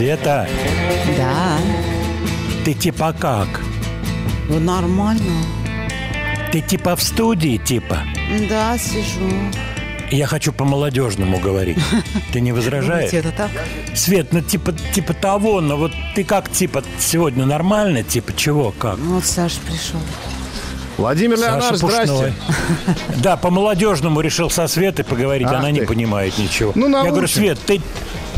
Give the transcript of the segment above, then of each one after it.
Света, да, ты типа как? ну нормально. Ты типа в студии, типа? Да, сижу. Я хочу по-молодежному говорить. Ты не возражаешь? Это так? Свет, ну типа, типа того, но вот ты как, типа, сегодня нормально? Типа чего, как? Ну, Вот Саша пришел. Владимир Леонард, Саша Пушной. здрасте. Да, по-молодежному решил со Светой поговорить, Ах она не ты. понимает ничего. Ну, Я говорю. Свет, ты...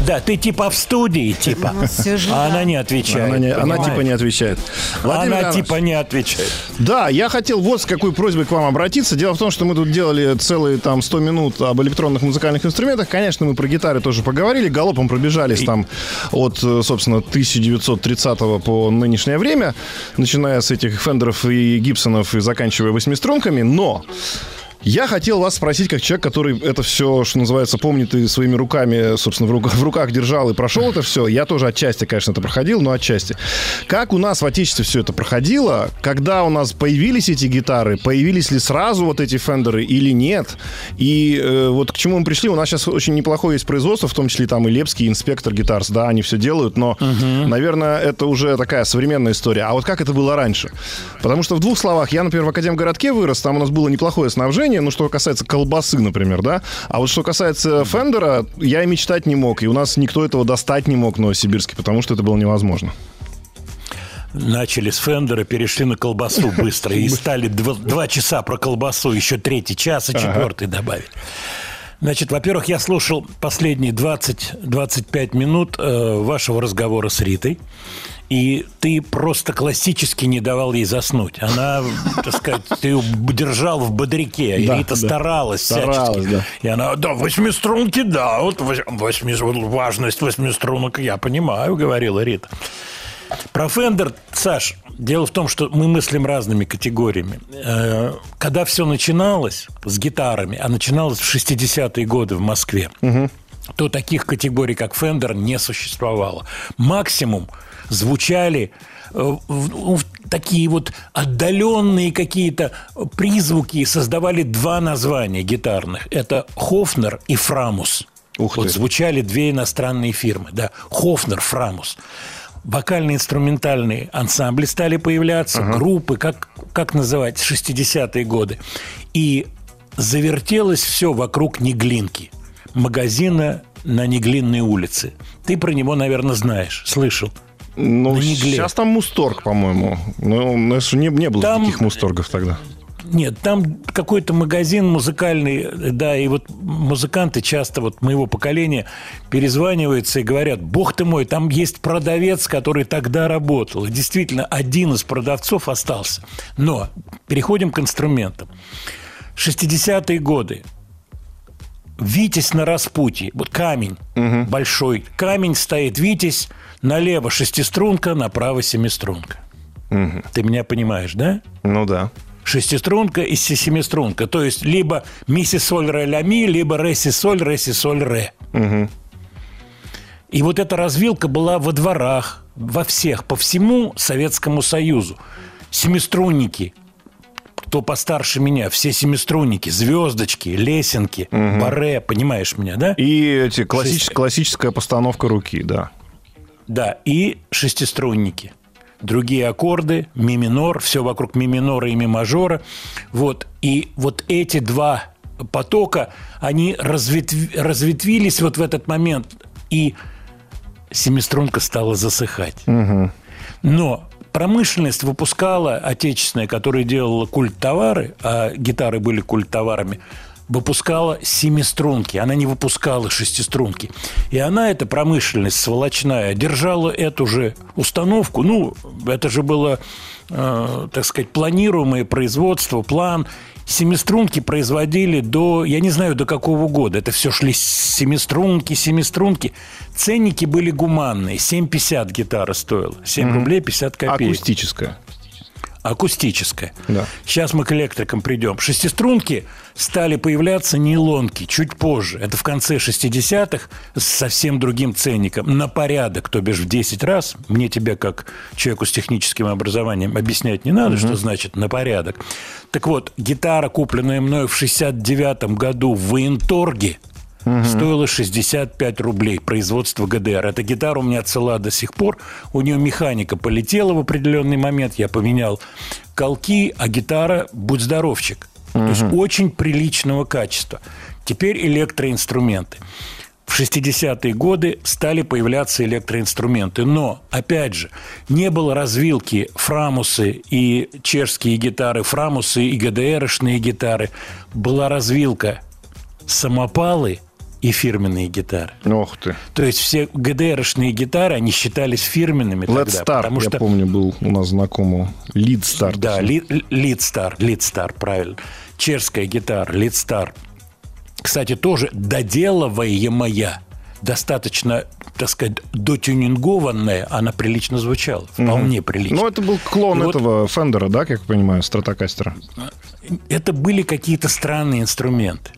Да, ты типа в студии, типа. Ну, А она не отвечает. Она, не- она типа не отвечает. Владимир Она типа не отвечает. Да, я хотел вот с какой просьбой к вам обратиться. Дело в том, что мы тут делали целые там 100 минут об электронных музыкальных инструментах. Конечно, мы про гитары тоже поговорили. Галопом пробежались там от, э, собственно, 1930 по нынешнее время, начиная с этих Фендеров и Гибсонов и заканчивая восьмиструнками. Но я хотел вас спросить, как человек, который это все, что называется, помнит и своими руками, собственно, в руках, в руках держал и прошел это все. Я тоже отчасти, конечно, это проходил, но отчасти. Как у нас в Отечестве все это проходило? Когда у нас появились эти гитары? Появились ли сразу вот эти фендеры или нет? И э, вот к чему мы пришли? У нас сейчас очень неплохое есть производство, в том числе там и Лепский, Инспектор Гитарс, да, они все делают, но, наверное, это уже такая современная история. А вот как это было раньше? Потому что в двух словах, я, например, в Академгородке вырос, там у нас было неплохое снабжение, ну, что касается колбасы, например, да, а вот что касается Фендера, я и мечтать не мог, и у нас никто этого достать не мог в Новосибирске, потому что это было невозможно. Начали с Фендера, перешли на колбасу быстро и стали два, два часа про колбасу, еще третий час и четвертый добавили. Значит, во-первых, я слушал последние 20-25 минут э, вашего разговора с Ритой. И ты просто классически не давал ей заснуть. Она, так сказать, ты ее держал в бодряке. Да, Рита да. старалась Старалась, всячески. да. И она, да, восьмиструнки, да, вот вось- восьми, важность восьмиструнок я понимаю, говорила Рита. Про Фендер, Саш, дело в том, что мы мыслим разными категориями. Э, Когда все начиналось с гитарами, а начиналось в 60-е годы в Москве, то таких категорий, как Fender, не существовало. Максимум звучали э, в такие вот отдаленные какие-то призвуки, создавали два названия гитарных. Это Хофнер и Фрамус. Ух вот ты. звучали две иностранные фирмы, да, Хофнер, Фрамус. Вокально-инструментальные ансамбли стали появляться, группы, как, как называть, 60-е годы. И завертелось все вокруг Неглинки, магазина на Неглинной улице. Ты про него, наверное, знаешь, слышал. Ну, На Негле. сейчас там Мусторг, по-моему. Ну, у нас не, не было Там- таких Мусторгов тогда. Нет, там какой-то магазин музыкальный, да, и вот музыканты часто вот моего поколения перезваниваются и говорят, бог ты мой, там есть продавец, который тогда работал. И действительно, один из продавцов остался. Но переходим к инструментам. 60-е годы. Витязь на распутье. Вот камень большой. Камень стоит Витязь. Налево шестиструнка, направо семиструнка. Ты меня понимаешь, да? Ну да. шестиструнка и се- семиструнка. То есть либо ми си соль ре ля ми, либо ре си соль, ре си соль ре. И вот эта развилка была во дворах, во всех, по всему Советскому Союзу. Семиструнники, кто постарше меня, все семиструнники, звездочки, лесенки, баре, понимаешь меня, да? И эти классич- Шесть. классическая постановка руки, да. Да, и шестиструнники. Другие аккорды, ми минор, все вокруг ми минора и ми мажора. Вот. И вот эти два потока, они разветв- разветвились вот в этот момент, и семиструнка стала засыхать. Но промышленность выпускала, отечественная, которая делала культ-товары, а гитары были культ-товарами, выпускала семиструнки, она не выпускала шестиструнки. И она, эта промышленность сволочная, держала эту же установку. Ну, это же было, э, так сказать, планируемое производство, план. Семиструнки производили до, я не знаю, до какого года. Это все шли семиструнки, семиструнки. Ценники были гуманные. 7,50 гитара стоила. 7 рублей 50 копеек. Акустическая. Акустическая. Да. Сейчас мы к электрикам придем. Шестиструнки стали появляться нейлонки чуть позже. Это в конце 60-х с совсем другим ценником. На порядок, то бишь в 10 раз. Мне тебе, как человеку с техническим образованием, объяснять не надо, что значит на порядок. Так вот, гитара, купленная мною в 69 году в военторге, стоила 65 рублей производство ГДР. Эта гитара у меня цела до сих пор. У нее механика полетела в определенный момент. Я поменял колки, а гитара будь здоровчик. То есть очень приличного качества. Теперь электроинструменты. В 60-е годы стали появляться электроинструменты. Но, опять же, не было развилки фрамусы и чешские гитары, фрамусы и ГДРшные гитары. Была развилка самопалы и фирменные гитары. Ох ты. То есть все ГДРшные гитары, они считались фирменными Led тогда. Star, потому я что помню, был у нас знакомый. Lead Star. да, Лидстар, Лидстар, правильно. Чешская гитара, Лидстар. Кстати, тоже доделываемая, достаточно, так сказать, дотюнингованная, она прилично звучала. Вполне прилично. Ну, это был клон вот- этого Фендера, да, как я понимаю, стратокастера. это были какие-то странные инструменты.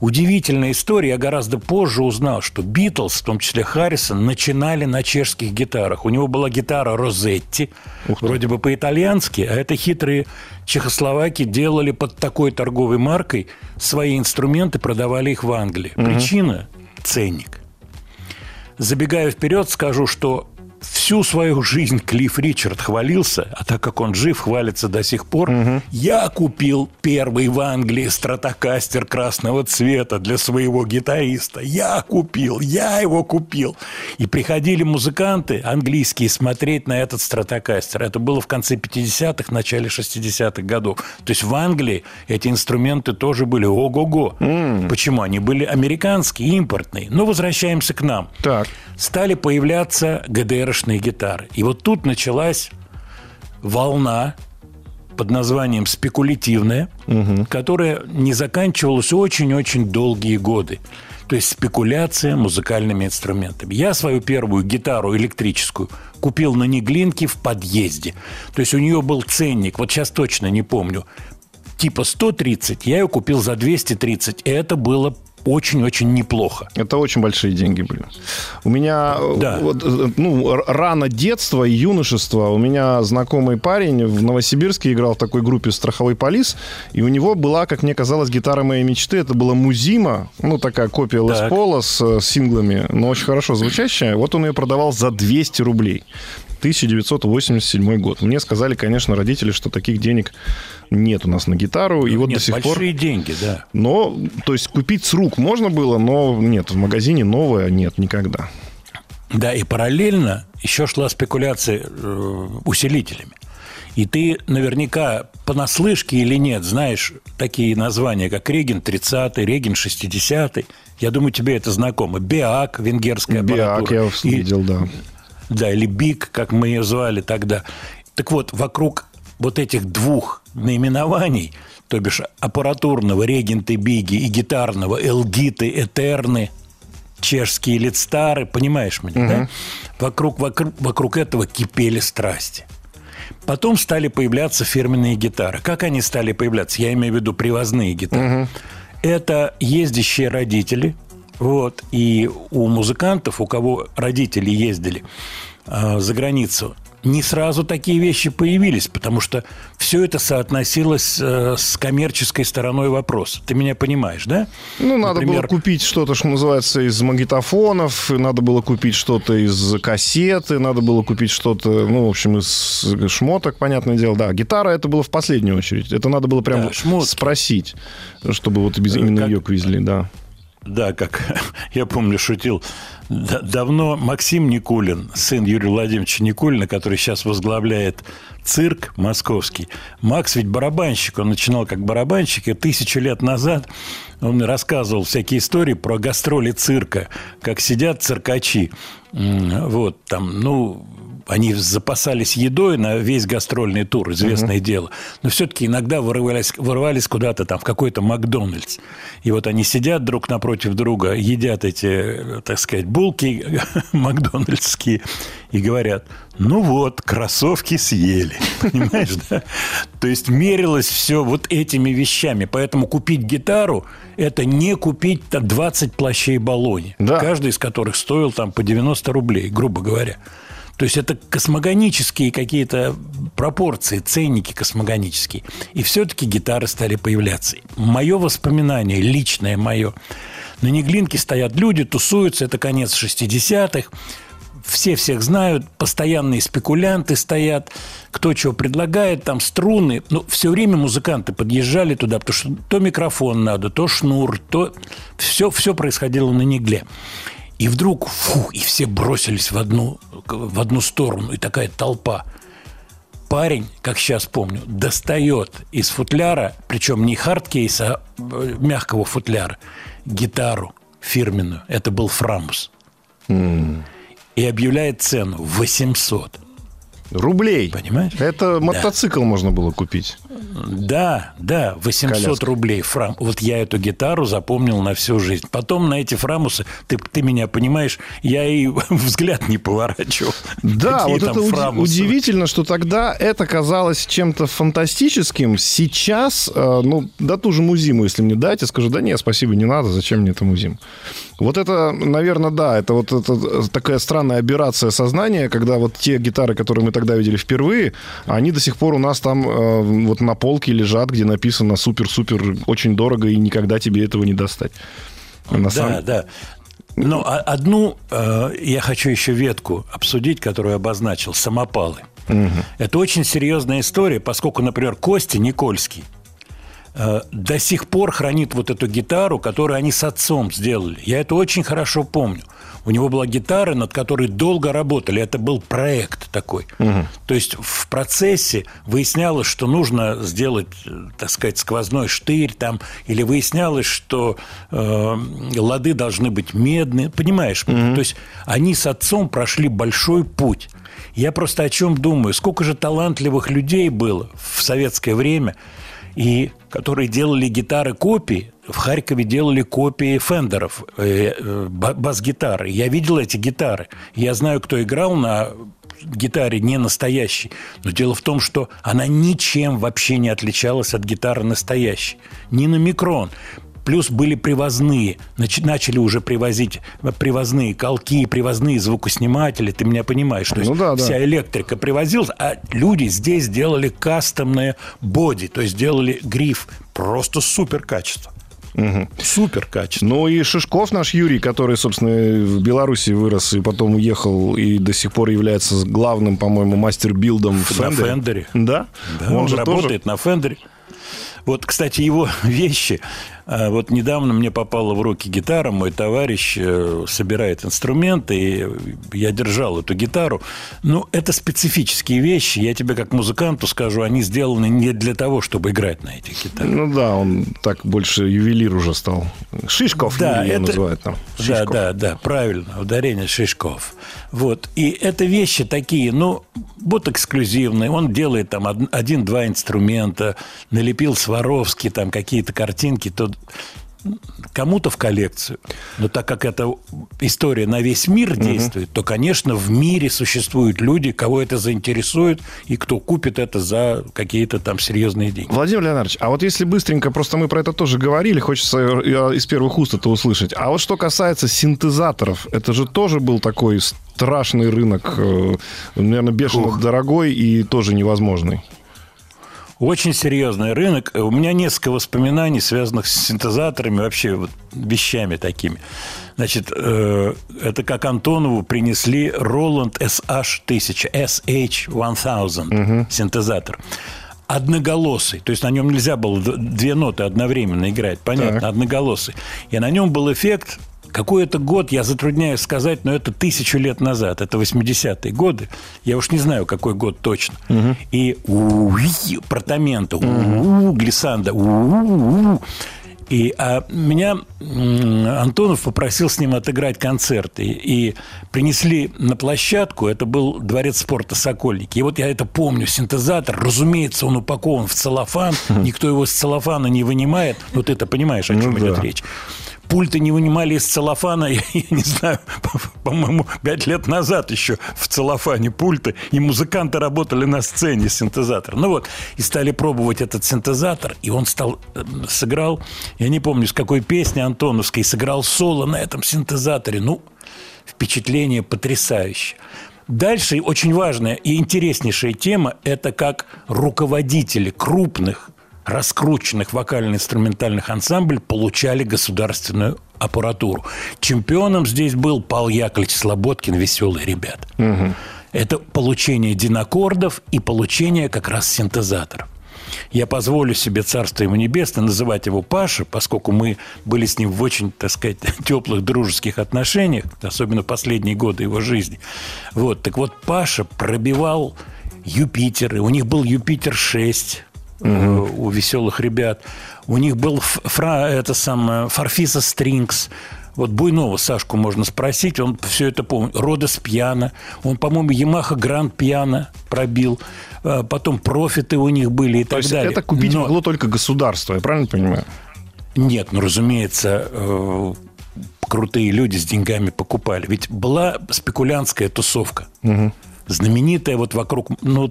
Удивительная история. Я гораздо позже узнал, что Битлз, в том числе Харрисон, начинали на чешских гитарах. У него была гитара Розетти, вроде бы по-итальянски, а это хитрые чехословаки делали под такой торговой маркой свои инструменты, продавали их в Англии. Причина – ценник. Забегая вперед, скажу, что всю свою жизнь Клифф Ричард хвалился, а так как он жив, хвалится до сих пор. Я купил первый в Англии стратокастер красного цвета для своего гитариста. Я купил, я его купил. И приходили музыканты английские смотреть на этот стратокастер. Это было в конце 50-х, начале 60-х годов. То есть в Англии эти инструменты тоже были ого-го. Почему? Они были американские, импортные. Но возвращаемся к нам Так. стали появляться ГДРшные гитары. И вот тут началась волна под названием спекулятивная, которая не заканчивалась очень-очень долгие годы. То есть спекуляция музыкальными инструментами. Я свою первую гитару электрическую купил на Неглинке в подъезде. То есть у нее был ценник, вот сейчас точно не помню, типа 130, я ее купил за 230, и это было очень-очень неплохо. Это очень большие деньги были. У меня Да. вот, э, ну, рано детство и юношество. У меня знакомый парень в Новосибирске играл в такой группе «Страховой полис», и у него была, как мне казалось, гитара моей мечты. Это была Музима, ну, такая копия Лес Так. Пола с э, синглами, но очень хорошо звучащая. Вот он ее продавал за 200 рублей. 1987 год. Мне сказали, конечно, родители, что таких денег нет у нас на гитару. И вот Нет, до сих пор... большие деньги, да. Но, то есть купить с рук можно было, но нет, в магазине новое нет никогда. Да, и параллельно еще шла спекуляция э, усилителями. И ты наверняка понаслышке или нет знаешь такие названия, как Реген 30 Реген 60 Я думаю, тебе это знакомо. Биак, венгерская Биак аппаратура. я И- видел, да. Да, или Биг, как мы ее звали тогда. Так вот, вокруг вот этих двух наименований, то бишь аппаратурного регенты Биги и гитарного Элгиты Этерны, чешские лидстары, понимаешь меня, да? Вокруг, вокруг, вокруг этого кипели страсти. Потом стали появляться фирменные гитары. Как они стали появляться? Я имею в виду привозные гитары. Это ездящие родители. Вот, и у музыкантов, у кого родители ездили э, за границу, не сразу такие вещи появились, потому что все это соотносилось э, с коммерческой стороной вопроса. Ты меня понимаешь, да? Ну, надо Например, было купить что-то, что называется, из магнитофонов, надо было купить что-то из кассеты, надо было купить что-то, ну, в общем, из шмоток, понятное дело. Да, гитара это было в последнюю очередь. Это надо было прям Да, шмотки. спросить, чтобы вот без- именно как- ее везли, да. Да, как я помню, шутил. Да- давно Максим Никулин, сын Юрия Владимировича Никулина, который сейчас возглавляет цирк московский. Макс ведь барабанщик, он начинал как барабанщик, и тысячу лет назад он рассказывал всякие истории про гастроли цирка, как сидят циркачи. Вот, там, ну, они запасались едой на весь гастрольный тур, известное дело. Но все-таки иногда вырывались, вырывались куда-то там в какой-то Макдональдс. И вот они сидят друг напротив друга, едят эти, так сказать, булки макдональдские и говорят, ну вот, кроссовки съели. Понимаешь, да? То есть мерилось все вот этими вещами. Поэтому купить гитару – это не купить там 20 плащей баллони. Да. Каждый из которых стоил там по 90 рублей, грубо говоря. То есть это космогонические какие-то пропорции, ценники космогонические. И все-таки гитары стали появляться. Мое воспоминание, личное мое, на Неглинке стоят люди, тусуются, это конец 60-х, все всех знают, постоянные спекулянты стоят, кто чего предлагает, там струны. Ну, все время музыканты подъезжали туда, потому что то микрофон надо, то шнур, то... Все, все происходило на Негле. И вдруг, фу, и все бросились в одну, в одну сторону, и такая толпа. Парень, как сейчас помню, достает из футляра, причем не hardcase а, а э, мягкого футляра, гитару фирменную. Это был Framus. И объявляет цену 800. Рублей. Понимаешь? Это мотоцикл можно было купить. Да, да, 800 Коляска. рублей фрам. Вот я эту гитару запомнил на всю жизнь. Потом на эти фрамусы, ты, ты меня понимаешь, я и взгляд не поворачивал. Да, Какие вот это фрамусы? удивительно, что тогда это казалось чем-то фантастическим. Сейчас, э, ну, да ту же музиму, если мне дать, я скажу, да нет, спасибо, не надо, зачем мне это музим? Вот это, наверное, да, это вот это э, такая странная аберрация сознания, когда вот те гитары, которые мы тогда видели впервые, они до сих пор у нас там э, вот на полке лежат, где написано супер-супер, очень дорого, и никогда тебе этого не достать. На Да, самом- да. Но а- одну э, я хочу еще ветку обсудить, которую обозначил, самопалы. Это очень серьезная история, поскольку, например, Костя Никольский э, до сих пор хранит вот эту гитару, которую они с отцом сделали. Я это очень хорошо помню. У него была гитара, над которой долго работали. Это был проект такой. То есть в процессе выяснялось, что нужно сделать, э, так сказать, сквозной штырь там, или выяснялось, что э, лады должны быть медные. Понимаешь? То есть они с отцом прошли большой путь. Я просто о чем думаю? Сколько же талантливых людей было в советское время, и которые делали гитары копии. В Харькове делали копии фендеров, э, э, ба- бас-гитары. Я видел эти гитары. Я знаю, кто играл на гитаре не настоящей. Но дело в том, что она ничем вообще не отличалась от гитары настоящей. Ни на микрон. Плюс были привозные. Нач- начали уже привозить привозные колки, привозные звукосниматели. Ты меня понимаешь? То есть Ну да, да. вся электрика привозилась, а люди здесь делали кастомное боди, то есть делали гриф. Просто супер качество. Супер качество. Ну и Шишков наш Юрий, который, собственно, в Беларуси вырос и потом уехал и до сих пор является главным, по-моему, мастер-билдом в На Фендере. Фендере. Да? Да, он, же работает на Фендере. Вот, кстати, его вещи. А, Вот недавно мне попала в руки гитара. Мой товарищ э, собирает инструменты, и я держал эту гитару. Ну, это специфические вещи. Я тебе как музыканту скажу, они сделаны не для того, чтобы играть на этих гитарах. Ну да, он так больше ювелир уже стал. Шишков Да, это- называют там. Да, Шишков. да, да, правильно, ударение Шишков. Вот. И это вещи такие, ну, вот эксклюзивные. Он делает там од- один-два инструмента, налепил Сваровский там какие-то картинки, то кому-то в коллекцию. Но так как эта история на весь мир действует, то, конечно, в мире существуют люди, кого это заинтересует, и кто купит это за какие-то там серьезные деньги. Владимир Леонардович, а вот если быстренько, просто мы про это тоже говорили, хочется из первых уст это услышать. А вот что касается синтезаторов, это же тоже был такой страшный рынок, э, наверное, бешено дорогой и тоже невозможный. Очень серьезный рынок. У меня несколько воспоминаний, связанных с синтезаторами, вообще вот вещами такими. Значит, э, это как Антонову принесли Roland SH-1000, SH-1000 синтезатор. Одноголосый, то есть на нем нельзя было две ноты одновременно играть, понятно, Так. одноголосый. И на нем был эффект, какой это год, я затрудняюсь сказать, но это тысячу лет назад, это 80-е годы. Я уж не знаю, какой год точно. И уи, протамента, у глиссанда, у и а меня Антонов попросил с ним отыграть концерты. И принесли на площадку, это был дворец спорта «Сокольники». И вот я это помню, синтезатор, разумеется, он упакован в целлофан, никто его с целлофана не вынимает. Ну, ты-то понимаешь, о чем Ну идет да. речь. Пульты не вынимали из целлофана, я, я не знаю, по-моему, пять лет назад еще в целлофане пульты, и музыканты работали на сцене синтезатор. Ну вот, и стали пробовать этот синтезатор, и он стал, э, сыграл, я не помню, с какой песни Антоновской, сыграл соло на этом синтезаторе. Ну, впечатление потрясающее. Дальше очень важная и интереснейшая тема – это как руководители крупных раскрученных вокально-инструментальных ансамблей получали государственную аппаратуру. Чемпионом здесь был Павел Яковлевич Слободкин, веселый ребят. Это получение динакордов и получение как раз синтезаторов. Я позволю себе, царство ему небесное, называть его Паша, поскольку мы были с ним в очень, так сказать, теплых дружеских отношениях, особенно последние годы его жизни. Вот, так вот, Паша пробивал Юпитеры. У них был Юпитер-6 э, у веселых ребят. У них был фра, это самое, Фарфиса Стрингс. Вот Буйнова Сашку можно спросить, он все это помнит. Родос Пьяно. Он, по-моему, Ямаха Гранд Пьяно пробил. А Потом профиты у них были и То так есть далее. это купить Но- могло только государство, я правильно понимаю? Нет, ну, разумеется, э, крутые люди с деньгами покупали. Ведь была спекулянтская тусовка. Знаменитая вот вокруг, ну,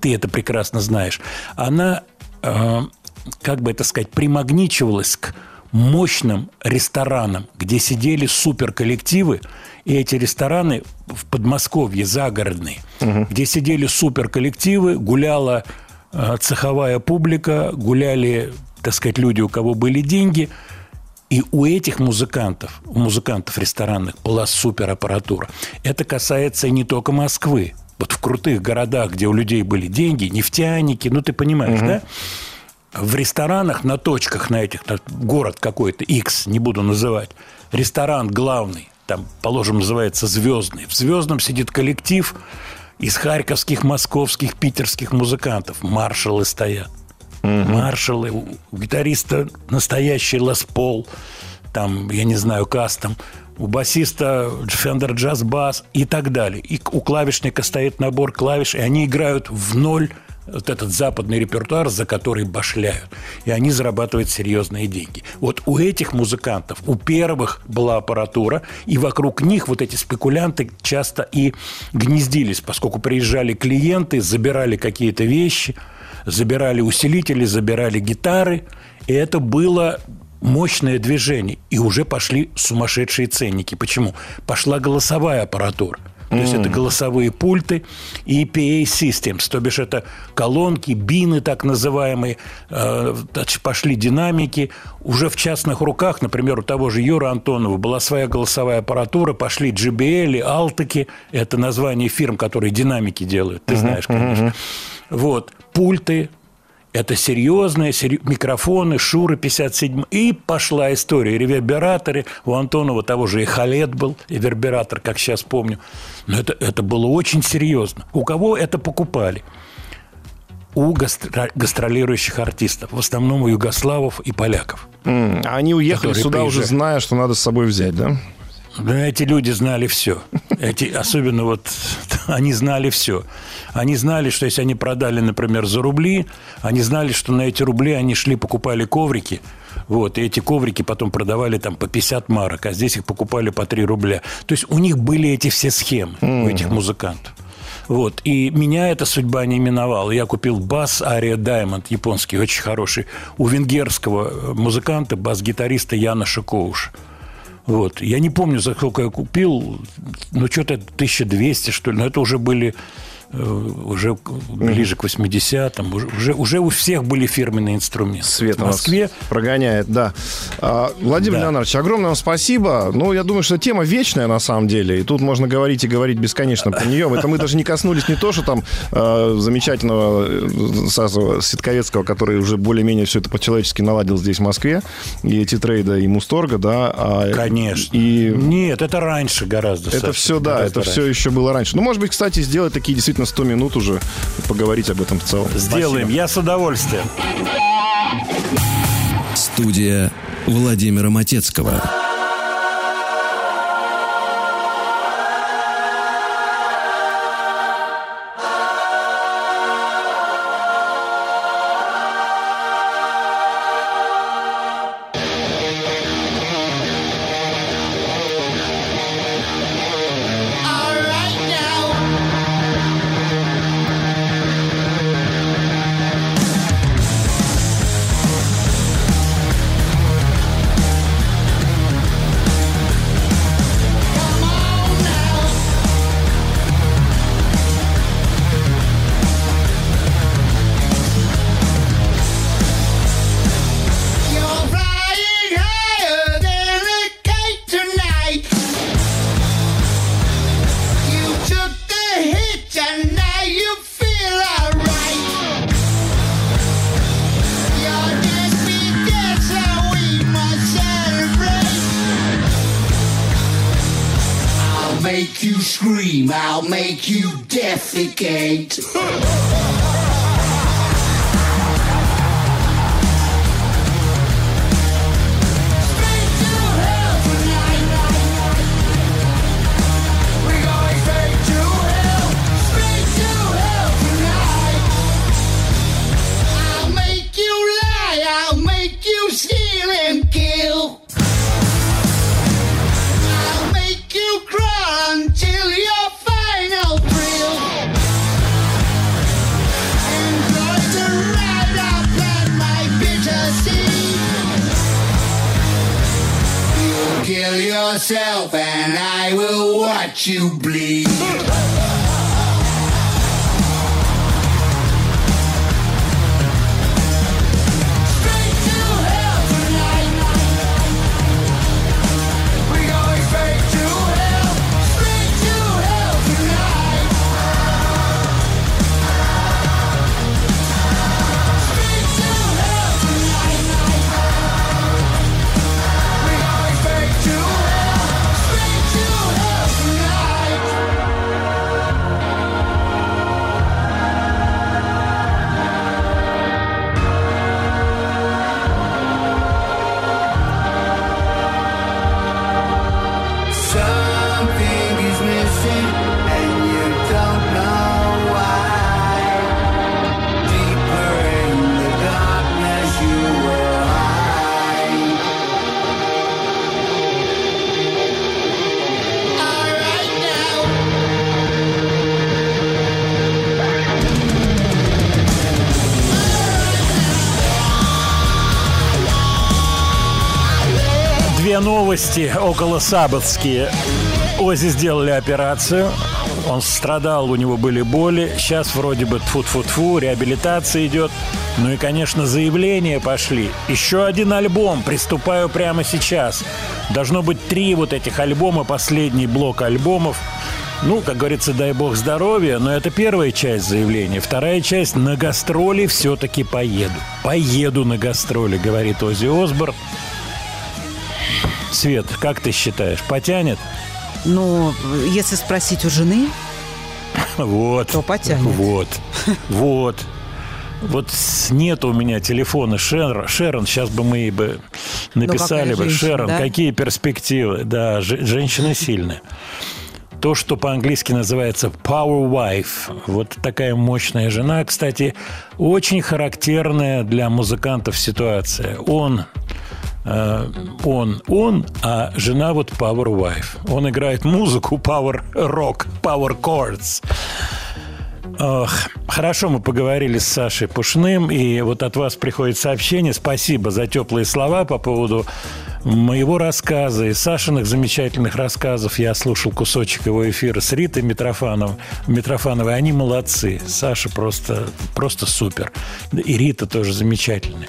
ты это прекрасно знаешь. Она, э, как бы это сказать, примагничивалась к мощным ресторанам, где сидели суперколлективы, и эти рестораны в Подмосковье загородные, где сидели суперколлективы, гуляла э, цеховая публика, гуляли, так сказать, люди, у кого были деньги, и у этих музыкантов, у музыкантов ресторанных была супераппаратура. Это касается не только Москвы. Вот в крутых городах, где у людей были деньги, нефтяники, ну ты понимаешь, да? В ресторанах на точках на этих, на- город какой-то, X, не буду называть, ресторан главный, там, положим, называется «Звездный». В «Звездном» сидит коллектив из харьковских, московских, питерских музыкантов. Маршалы стоят. Маршалы, у гитариста настоящий Лес Пол, там, я не знаю, кастом, у басиста Fender Jazz Bass и так далее. И у клавишника стоит набор клавиш, и они играют в ноль вот этот западный репертуар, за который башляют. И они зарабатывают серьезные деньги. Вот у этих музыкантов, у первых была аппаратура, и вокруг них вот эти спекулянты часто и гнездились, поскольку приезжали клиенты, забирали какие-то вещи, забирали усилители, забирали гитары, и это было мощное движение, и уже пошли сумасшедшие ценники. Почему? Пошла голосовая аппаратура. То есть это голосовые пульты и PA Systems, то бишь это колонки, бины так называемые, э, пошли динамики. Уже в частных руках, например, у того же Юра Антонова была своя голосовая аппаратура, пошли JBL, Алтаки, это название фирм, которые динамики делают, ты знаешь, конечно. Вот, пульты, это серьезные сери... микрофоны, Шура 57. И пошла история. Ревербераторы. У Антонова того же и Халет был, ревербератор, как сейчас помню. Но это, это было очень серьезно. У кого это покупали? У гастро... гастролирующих артистов. В основном у югославов и поляков. Mm. Они уехали сюда приезжали. уже зная, что надо с собой взять, да? Да, эти люди знали все. Эти, особенно вот они знали все. Они знали, что если они продали, например, за рубли, они знали, что на эти рубли они шли, покупали коврики, вот, и эти коврики потом продавали там по 50 марок, а здесь их покупали по 3 рубля. То есть у них были эти все схемы, mm. у этих музыкантов. Вот. И меня эта судьба не миновала. Я купил бас Ария Даймонд, японский, очень хороший, у венгерского музыканта, бас-гитариста Яна Шикоуша. Вот. Я не помню, за сколько я купил, ну, что-то 1200, что ли. Но это уже были уже ближе к 80-м, уже, уже у всех были фирменные инструменты. Свет в Москве прогоняет, да. А, Владимир да. Леонардович, огромное вам спасибо. Ну, я думаю, что тема вечная на самом деле, и тут можно говорить и говорить бесконечно про нее. Это мы даже не коснулись не то, что там э, замечательного э, Сазова Ситковецкого, который уже более-менее все это по-человечески наладил здесь, в Москве, и эти трейда, и Мусторга, да. А, Конечно. И... Нет, это раньше гораздо. Это Саша, все, да, это раньше. все еще было раньше. Ну, может быть, кстати, сделать такие действительно на 100 минут уже поговорить об этом в целом. Сделаем, Спасибо. я с удовольствием. Студия Владимира Матецкого. Новости около сабатские. Ози сделали операцию. Он страдал, у него были боли. Сейчас вроде бы тфу-тфу-тфу, реабилитация идет. Ну и, конечно, заявления пошли. Еще один альбом. Приступаю прямо сейчас. Должно быть три вот этих альбома, последний блок альбомов. Ну, как говорится, дай бог здоровья, но это первая часть заявления. Вторая часть – на гастроли все-таки поеду. Поеду на гастроли, говорит Ози Осборн. Свет, как ты считаешь, потянет? Ну, если спросить у жены, Вот. То потянет. Вот. Вот. Вот нет у меня телефона Шерон, Шерон, сейчас бы мы ей бы написали какая бы, женщина, Шерон, да? какие перспективы. Да, же- женщина сильная. То, что по-английски называется power wife. Вот такая мощная жена, кстати, очень характерная для музыкантов ситуация. Он он, он, а жена вот power wife. Он играет музыку power rock, power chords. Хорошо, мы поговорили с Сашей Пушным, и вот от вас приходит сообщение. Спасибо за теплые слова по поводу моего рассказа и Сашиных замечательных рассказов. Я слушал кусочек его эфира с Ритой Митрофанов, Митрофановой. Они молодцы. Саша просто, просто супер. И Рита тоже замечательная.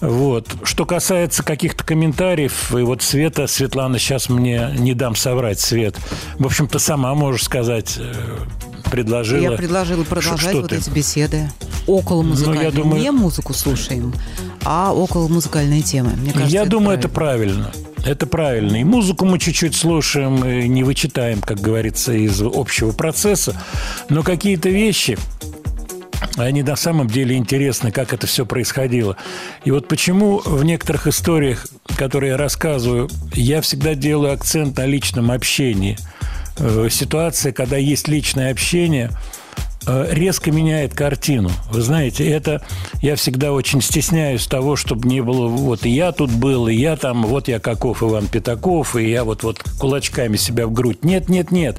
Вот. Что касается каких-то комментариев, и вот Света, Светлана, сейчас мне не дам соврать, Свет. В общем-то, сама можешь сказать, э, предложила. я предложила продолжать Что вот ты? эти беседы. Около музыкальные. я думаю- Не музыку слушаем, а около музыкальные темы. Мне кажется, Я думаю, это правильно. правильно. Это правильно. И музыку мы чуть-чуть слушаем, и не вычитаем, как говорится, из общего процесса. Но какие-то вещи, они на самом деле интересны, как это все происходило. И вот почему в некоторых историях, которые я рассказываю, я всегда делаю акцент на личном общении. Э, Ситуация, когда есть личное общение, э, резко меняет картину. Вы знаете, это я всегда очень стесняюсь того, чтобы не было вот и я тут был, и я там, вот я каков Иван Пятаков, и я вот, вот кулачками себя в грудь. Нет, нет, нет.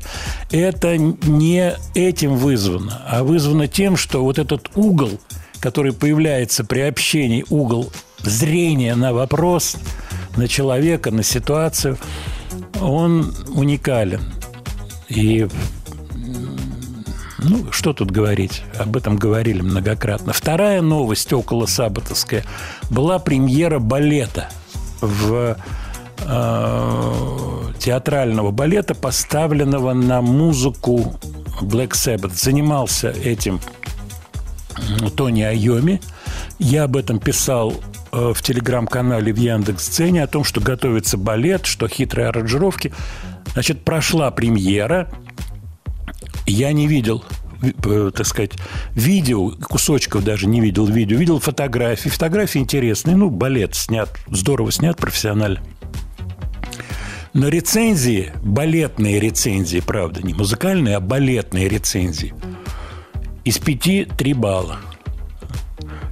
Это не этим вызвано, а вызвано тем, что вот этот угол, который появляется при общении, угол зрения на вопрос, на человека, на ситуацию, он уникален. И ну, что тут говорить? Об этом говорили многократно. Вторая новость около сабатовская была премьера балета в э, театрального балета, поставленного на музыку Black Sabbath. Занимался этим Тони Айоми. Я об этом писал э, в телеграм-канале в Яндекс.Сцене о том, что готовится балет, что хитрые аранжировки. Значит, прошла премьера. Я не видел, ви- э, так сказать, видео, кусочков даже не видел видео. Видел фотографии. Фотографии интересные. Ну, балет снят, здорово снят, профессионально. Но рецензии, балетные рецензии, правда, не музыкальные, а балетные рецензии, из пяти три балла.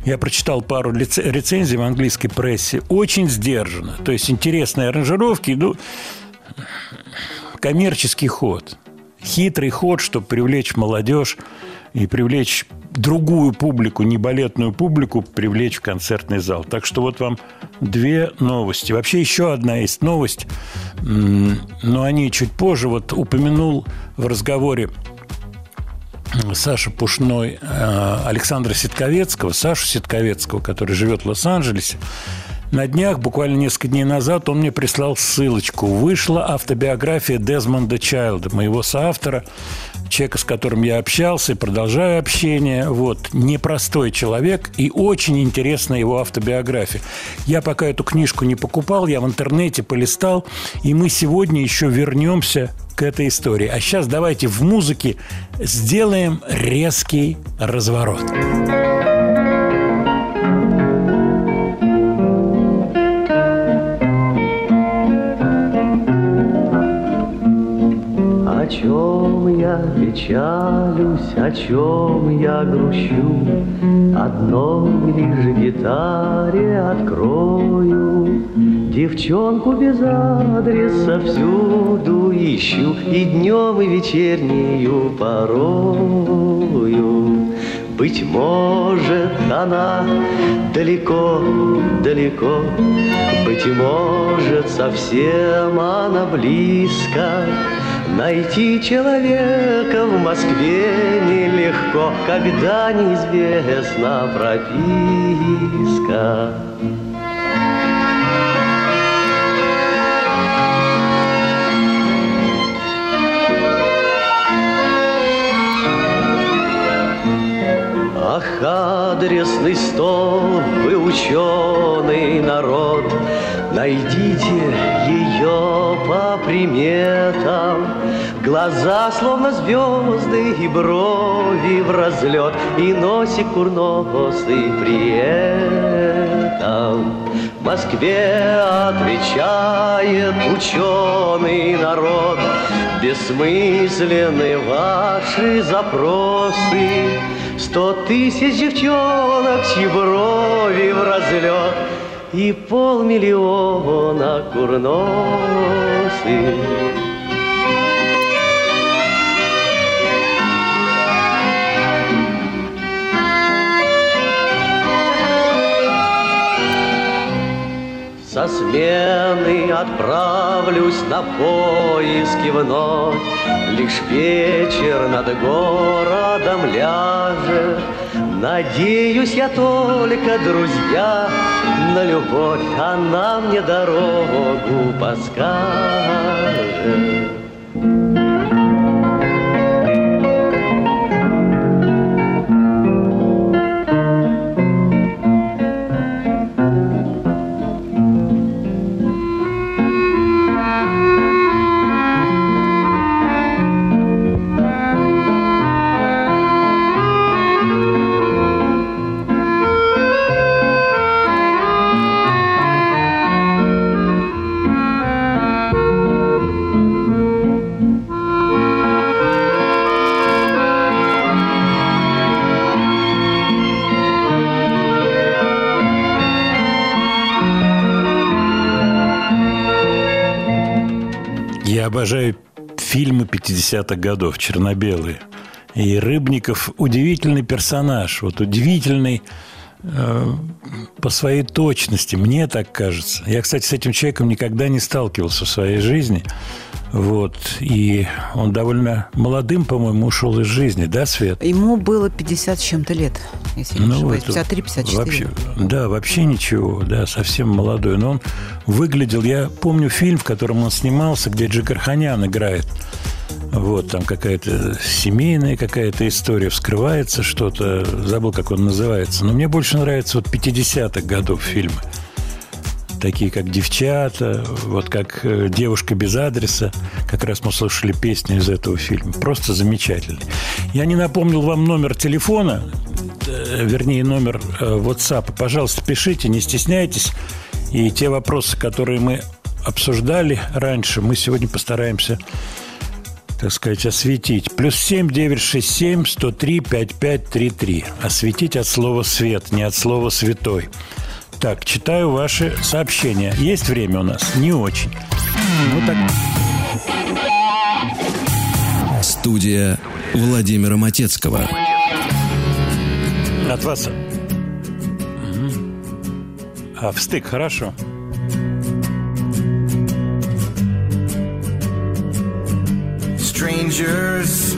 Я прочитал пару рецензий в английской прессе. Очень сдержанно. То есть интересные аранжировки, ну, коммерческий ход. Хитрый ход, чтобы привлечь молодежь и привлечь другую публику, не балетную публику, привлечь в концертный зал. Так что вот вам две новости. Вообще еще одна есть новость, но о ней чуть позже. Вот упомянул в разговоре Саша Пушной э, Александра Ситковецкого, Сашу Ситковецкого, который живет в Лос-Анджелесе. На днях, буквально несколько дней назад, он мне прислал ссылочку. Вышла автобиография Дезмонда Чайлда, моего соавтора, человека, с которым я общался и продолжаю общение. Вот. Непростой человек и очень интересная его автобиография. Я пока эту книжку не покупал, я в интернете полистал, и мы сегодня еще вернемся к этой истории. А сейчас давайте в музыке сделаем резкий разворот. О печалюсь, о чем я грущу, Одной лишь гитаре открою. Девчонку без адреса всюду ищу, И днем, и вечернею порою. Быть может, она далеко, далеко, Быть может, совсем она близко. Найти человека в Москве нелегко, Когда неизвестна прописка. Ах, адресный стол, вы ученый народ, Найдите ее по приметам. Глаза словно звезды и брови в разлет, И носик курносый при этом. Москве отвечает ученый народ, Бессмысленны ваши запросы. Сто тысяч девчонок, чьи брови в разлет, И полмиллиона курносых. Со смены отправлюсь на поиски вновь, Лишь вечер над городом ляжет. Надеюсь я только, друзья, на любовь Она мне дорогу подскажет. Обожаю фильмы 50-х годов, черно-белые. И Рыбников удивительный персонаж, вот удивительный э, по своей точности, мне так кажется. Я, кстати, с этим человеком никогда не сталкивался в своей жизни. Вот. И он довольно молодым, по-моему, ушел из жизни, да, Свет? Ему было 50 с чем-то лет, если не ошибаюсь. это 53-54. Вообще, да, вообще ничего, да, совсем молодой. Но он выглядел, я помню фильм, в котором он снимался, где Джигарханян играет. Вот, там какая-то семейная какая-то история, вскрывается что-то, забыл, как он называется. Но мне больше нравятся вот 50-х годов фильмы. Такие, как «Девчата», вот как э, «Девушка без адреса». Как раз мы слушали песню из этого фильма. Просто замечательный. Я не напомнил вам номер телефона, э, вернее, номер э, WhatsApp. Пожалуйста, пишите, не стесняйтесь. И те вопросы, которые мы обсуждали раньше, мы сегодня постараемся так сказать, осветить. Плюс семь девять шесть семь сто три пять пять три три. Осветить от слова «свет», не от слова «святой». Так, читаю ваши сообщения. Есть время у нас? Не очень. Ну так. Студия Владимира Матецкого. От вас. А, в стык, хорошо. strangers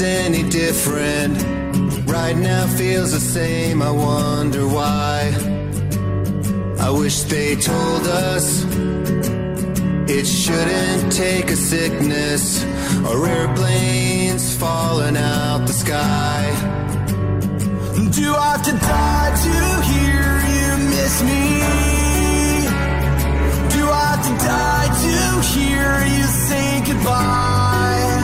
any different. Right now feels the same, I wonder why. I wish they told us it shouldn't take a sickness or airplanes falling out the sky. Do I have to die to hear you miss me? Do I have to die to hear you say goodbye?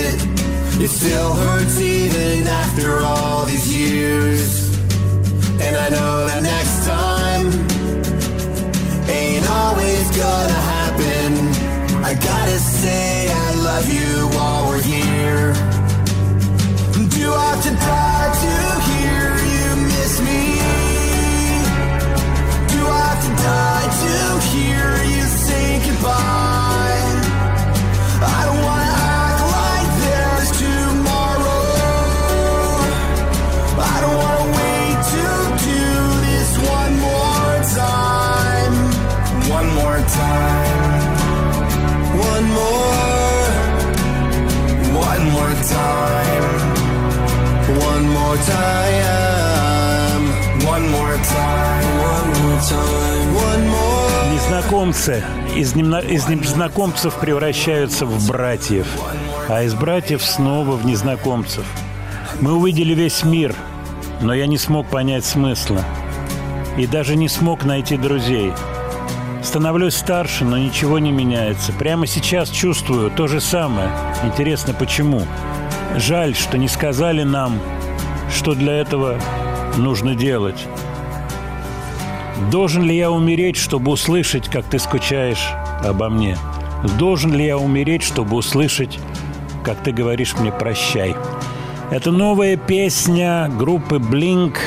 It still hurts even after all these years. And I know that next time ain't always gonna happen. I gotta say I love you while we're here. Do I have to die to hear you miss me? Do I have to die to hear Незнакомцы из, немно- из незнакомцев превращаются в братьев, а из братьев снова в незнакомцев. Мы увидели весь мир, но я не смог понять смысла. И даже не смог найти друзей. Становлюсь старше, но ничего не меняется. Прямо сейчас чувствую то же самое. Интересно, почему? Жаль, что не сказали нам, что для этого нужно делать. Должен ли я умереть, чтобы услышать, как ты скучаешь обо мне? Должен ли я умереть, чтобы услышать, как ты говоришь мне «прощай»? Это новая песня группы Blink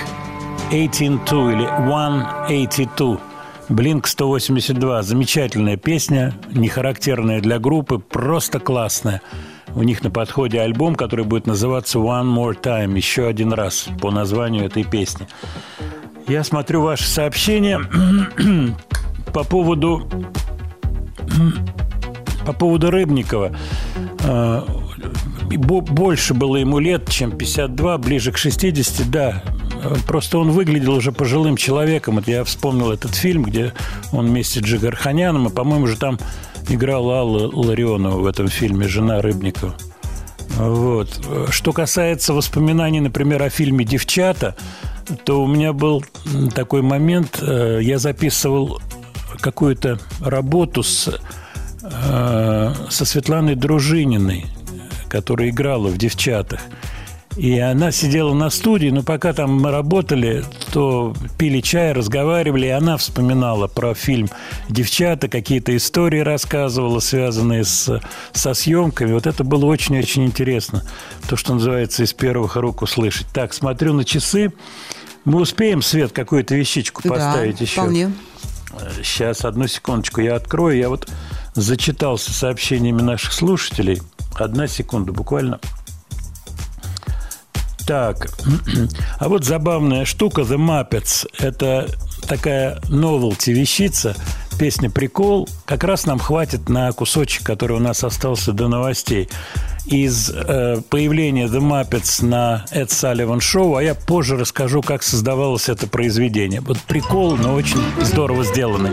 182 или 182. Blink 182. Замечательная песня, не характерная для группы, просто классная. У них на подходе альбом, который будет называться One More Time, еще один раз по названию этой песни. Я смотрю ваши сообщения по поводу по поводу Рыбникова. Э, бо- Больше было ему лет, чем 52, ближе к 60, да. Просто он выглядел уже пожилым человеком. Вот я вспомнил этот фильм, где он вместе с Джигарханяном, и, по-моему, же там играла Алла Ларионова в этом фильме, жена Рыбникова. Вот. Что касается воспоминаний, например, о фильме «Девчата», то у меня был такой момент, э, я записывал какую-то работу с, э, со Светланой Дружининой, которая играла в «Девчатах». И она сидела на студии, но пока там мы работали, то пили чай, разговаривали, и она вспоминала про фильм «Девчата», какие-то истории рассказывала, связанные с, со съемками. Вот это было очень-очень интересно. То, что называется, из первых рук услышать. Так, смотрю на часы. Мы успеем, Свет, какую-то вещичку поставить да, еще? вполне. Сейчас, одну секундочку, я открою. Я вот зачитался сообщениями наших слушателей. Одна секунда буквально. Так, а вот забавная штука The Muppets. Это такая новелти вещица, песня «Прикол». Как раз нам хватит на кусочек, который у нас остался до новостей. Из э, появления The Muppets на Эд Салливан Шоу, а я позже расскажу, как создавалось это произведение. Вот прикол, но очень здорово сделанный.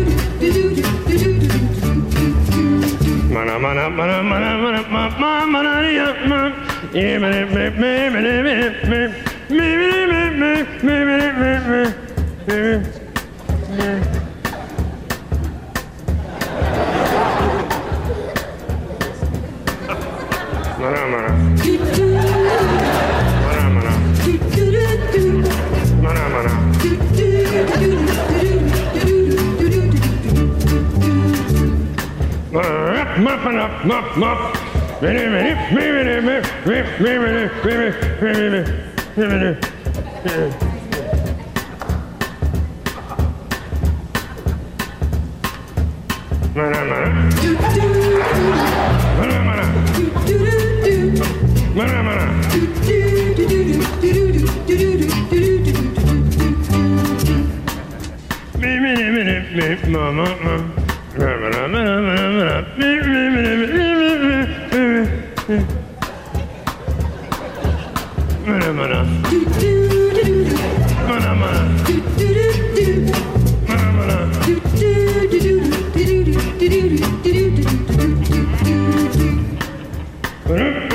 Mana. Mana mana mana mana mana ma ma mana ya ma. Yeah, me me me me me me me me me me me me me me mana. Mana Mama, mama. Mm-hmm.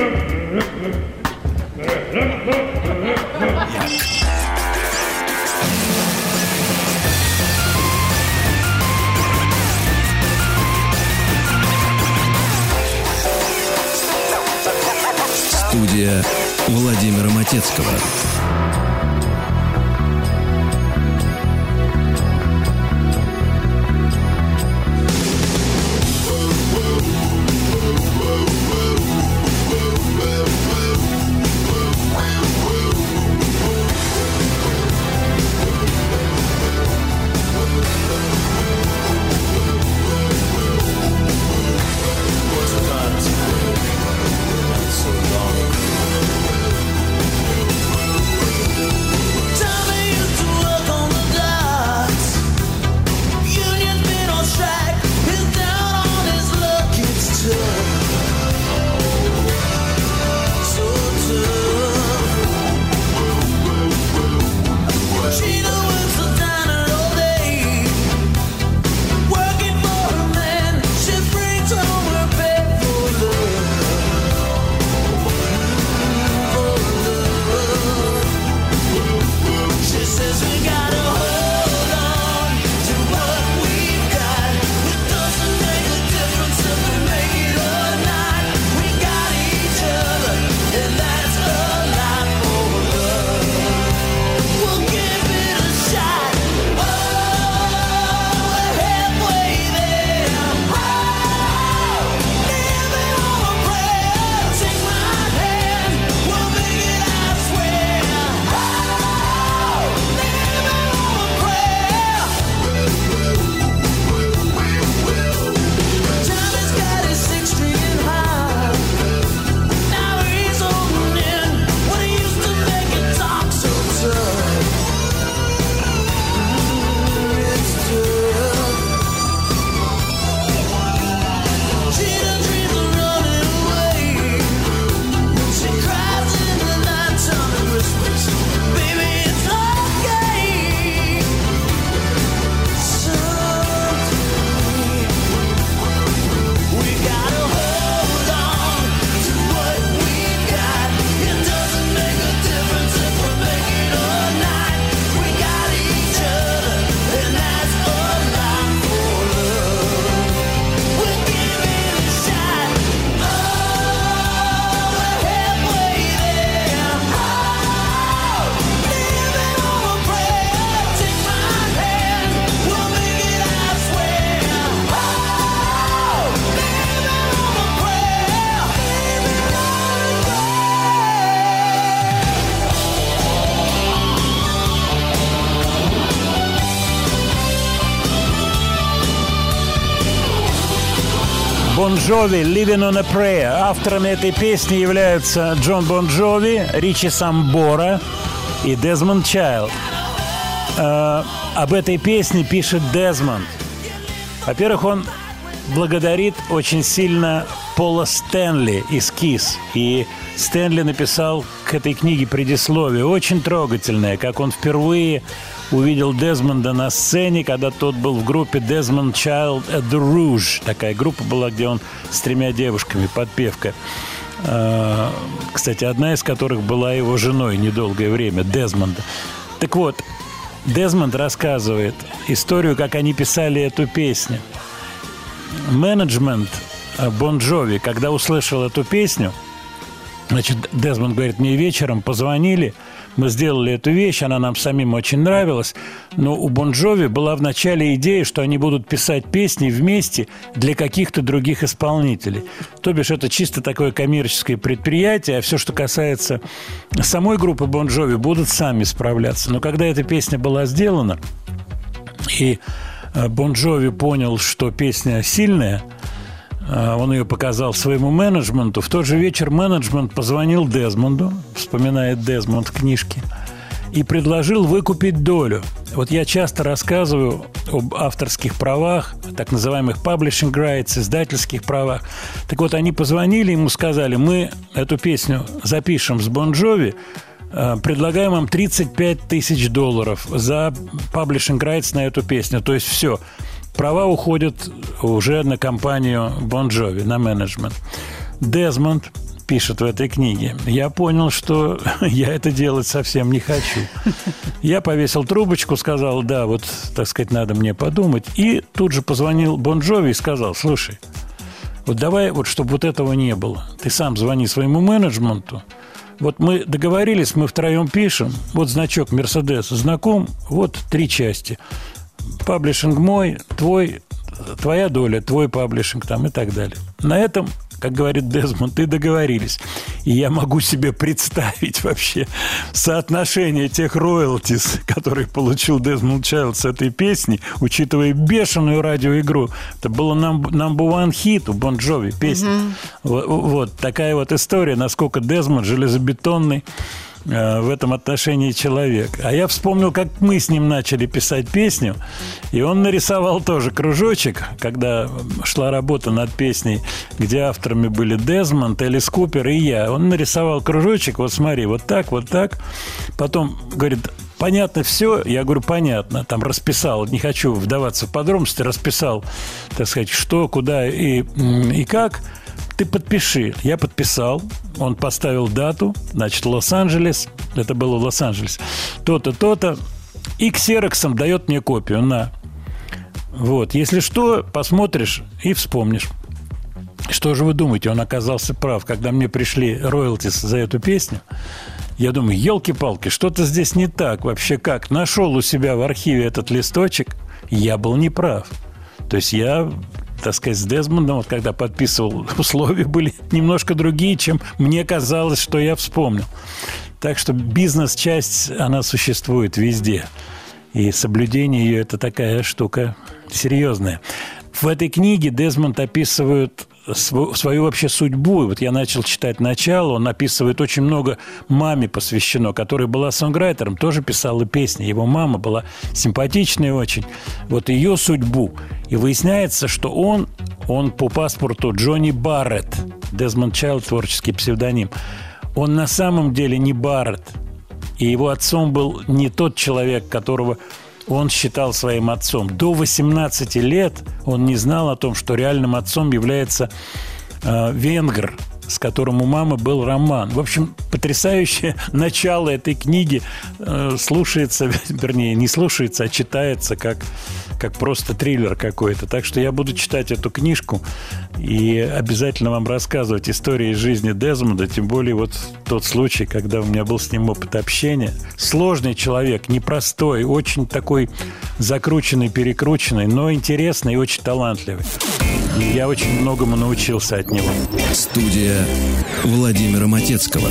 Владимира Матецкого. Bon Jovi «Living on a Prayer». Авторами этой песни являются Джон Бон Джови, Ричи Самбора и Дезмонд Чайлд. Э, об этой песне пишет Дезмонд. Во-первых, он благодарит очень сильно Пола Стэнли из «Kiss». И Стэнли написал к этой книге предисловие, очень трогательное, как он впервые увидел Дезмонда на сцене, когда тот был в группе Desmond Child and Rouge. Такая группа была, где он с тремя девушками, подпевка. А, кстати, одна из которых была его женой недолгое время, Дезмонда. Так вот, Дезмонд рассказывает историю, как они писали эту песню. Менеджмент Бон Джови, когда услышал эту песню, значит, Дезмонд говорит, мне вечером позвонили – мы сделали эту вещь, она нам самим очень нравилась, но у Бонжови была в начале идея, что они будут писать песни вместе для каких-то других исполнителей. То бишь это чисто такое коммерческое предприятие, а все, что касается самой группы Бонжови, будут сами справляться. Но когда эта песня была сделана, и э, Бон Джови понял, что песня сильная, э, он ее показал своему менеджменту. В тот же вечер менеджмент позвонил Дезмонду, вспоминает Дезмонд в книжке, и предложил выкупить долю. Вот я часто рассказываю об авторских правах, так называемых publishing rights, издательских правах. Так вот, они позвонили, ему сказали, мы эту песню запишем с Бон Джови, э, предлагаем вам 35 тысяч долларов за publishing rights на эту песню. То есть все, права уходят уже на компанию Бон Джови, на менеджмент. Дезмонд пишет в этой книге, я понял, что я это делать совсем не хочу. Я повесил трубочку, сказал, да, вот, так сказать, надо мне подумать. И тут же позвонил Бон Джови и сказал, слушай, вот давай, вот чтобы вот этого не было, ты сам звони своему менеджменту, вот мы договорились, мы втроем пишем, вот значок Мерседес знаком, вот три части. Паблишинг мой, твой, твоя доля, твой паблишинг там и так далее. На этом как говорит Дезмонд, и договорились. И я могу себе представить вообще соотношение тех роялтис, которые получил Дезмонд Чайлд с этой песни, учитывая бешеную радиоигру. Это было number one хит у Бон Джови песня. Mm-hmm. Вот, вот такая вот история, насколько Дезмонд железобетонный в этом отношении человек. А я вспомнил, как мы с ним начали писать песню, и он нарисовал тоже кружочек, когда шла работа над песней, где авторами были Дезмонд, Элис Купер и я. Он нарисовал кружочек, вот смотри, вот так, вот так. Потом говорит, понятно все? Я говорю, понятно. Там расписал, не хочу вдаваться в подробности, расписал, так сказать, что, куда и, и как – ты подпиши. Я подписал, он поставил дату, значит, Лос-Анджелес, это было Лос-Анджелес, то-то, то-то, и ксероксом дает мне копию, на. Вот, если что, посмотришь и вспомнишь. Что же вы думаете, он оказался прав, когда мне пришли роялтис за эту песню? Я думаю, елки-палки, что-то здесь не так. Вообще как? Нашел у себя в архиве этот листочек, я был неправ. То есть я так сказать, с Дезмондом, вот когда подписывал, условия были немножко другие, чем мне казалось, что я вспомнил. Так что бизнес-часть, она существует везде. И соблюдение ее – это такая штука серьезная. В этой книге Дезмонд описывает свою вообще судьбу. вот я начал читать начало, он описывает очень много маме посвящено, которая была сонграйтером, тоже писала песни. Его мама была симпатичной очень. Вот ее судьбу. И выясняется, что он, он по паспорту Джонни Барретт, Дезмонд Чайлд, творческий псевдоним, он на самом деле не Барретт. И его отцом был не тот человек, которого он считал своим отцом. До 18 лет он не знал о том, что реальным отцом является э, венгр, с которым у мамы был роман. В общем, потрясающее начало этой книги э, слушается, вернее, не слушается, а читается как, как просто триллер какой-то. Так что я буду читать эту книжку и обязательно вам рассказывать истории из жизни Дезмонда, тем более вот тот случай, когда у меня был с ним опыт общения. Сложный человек, непростой, очень такой закрученный, перекрученный, но интересный и очень талантливый. Я очень многому научился от него. Студия Владимира Матецкого.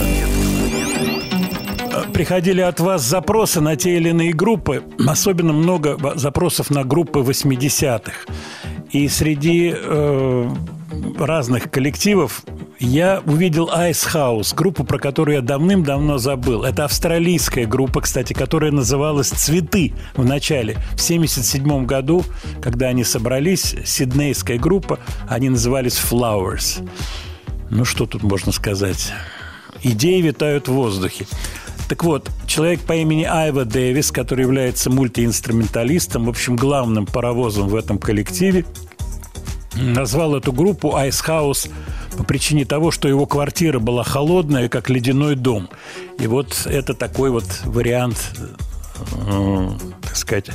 Приходили от вас запросы на те или иные группы. Особенно много запросов на группы 80-х. И среди э, разных коллективов я увидел Ice House, группу, про которую я давным-давно забыл. Это австралийская группа, кстати, которая называлась «Цветы» в начале. В 1977 году, когда они собрались, сиднейская группа, они назывались «Flowers». Ну, что тут можно сказать? Идеи витают в воздухе. Так вот, человек по имени Айва Дэвис, который является мультиинструменталистом, в общем, главным паровозом в этом коллективе, назвал эту группу Ice House по причине того, что его квартира была холодная, как ледяной дом. И вот это такой вот вариант, э, так сказать,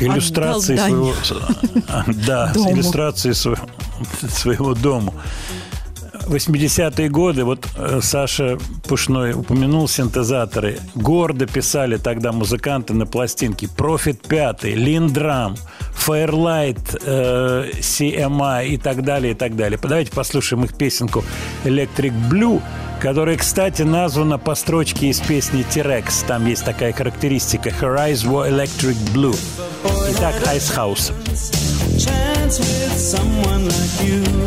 иллюстрации своего, да, иллюстрации своего, своего дому. 80-е годы, вот э, Саша Пушной упомянул синтезаторы. Гордо писали тогда музыканты на пластинке. Профит 5, Линдрам, Fairlight, э, CMI и так далее, и так далее. Давайте послушаем их песенку Electric Blue – которая, кстати, названа по строчке из песни T-Rex. Там есть такая характеристика were electric blue. Итак, Ice House. chance with someone like you.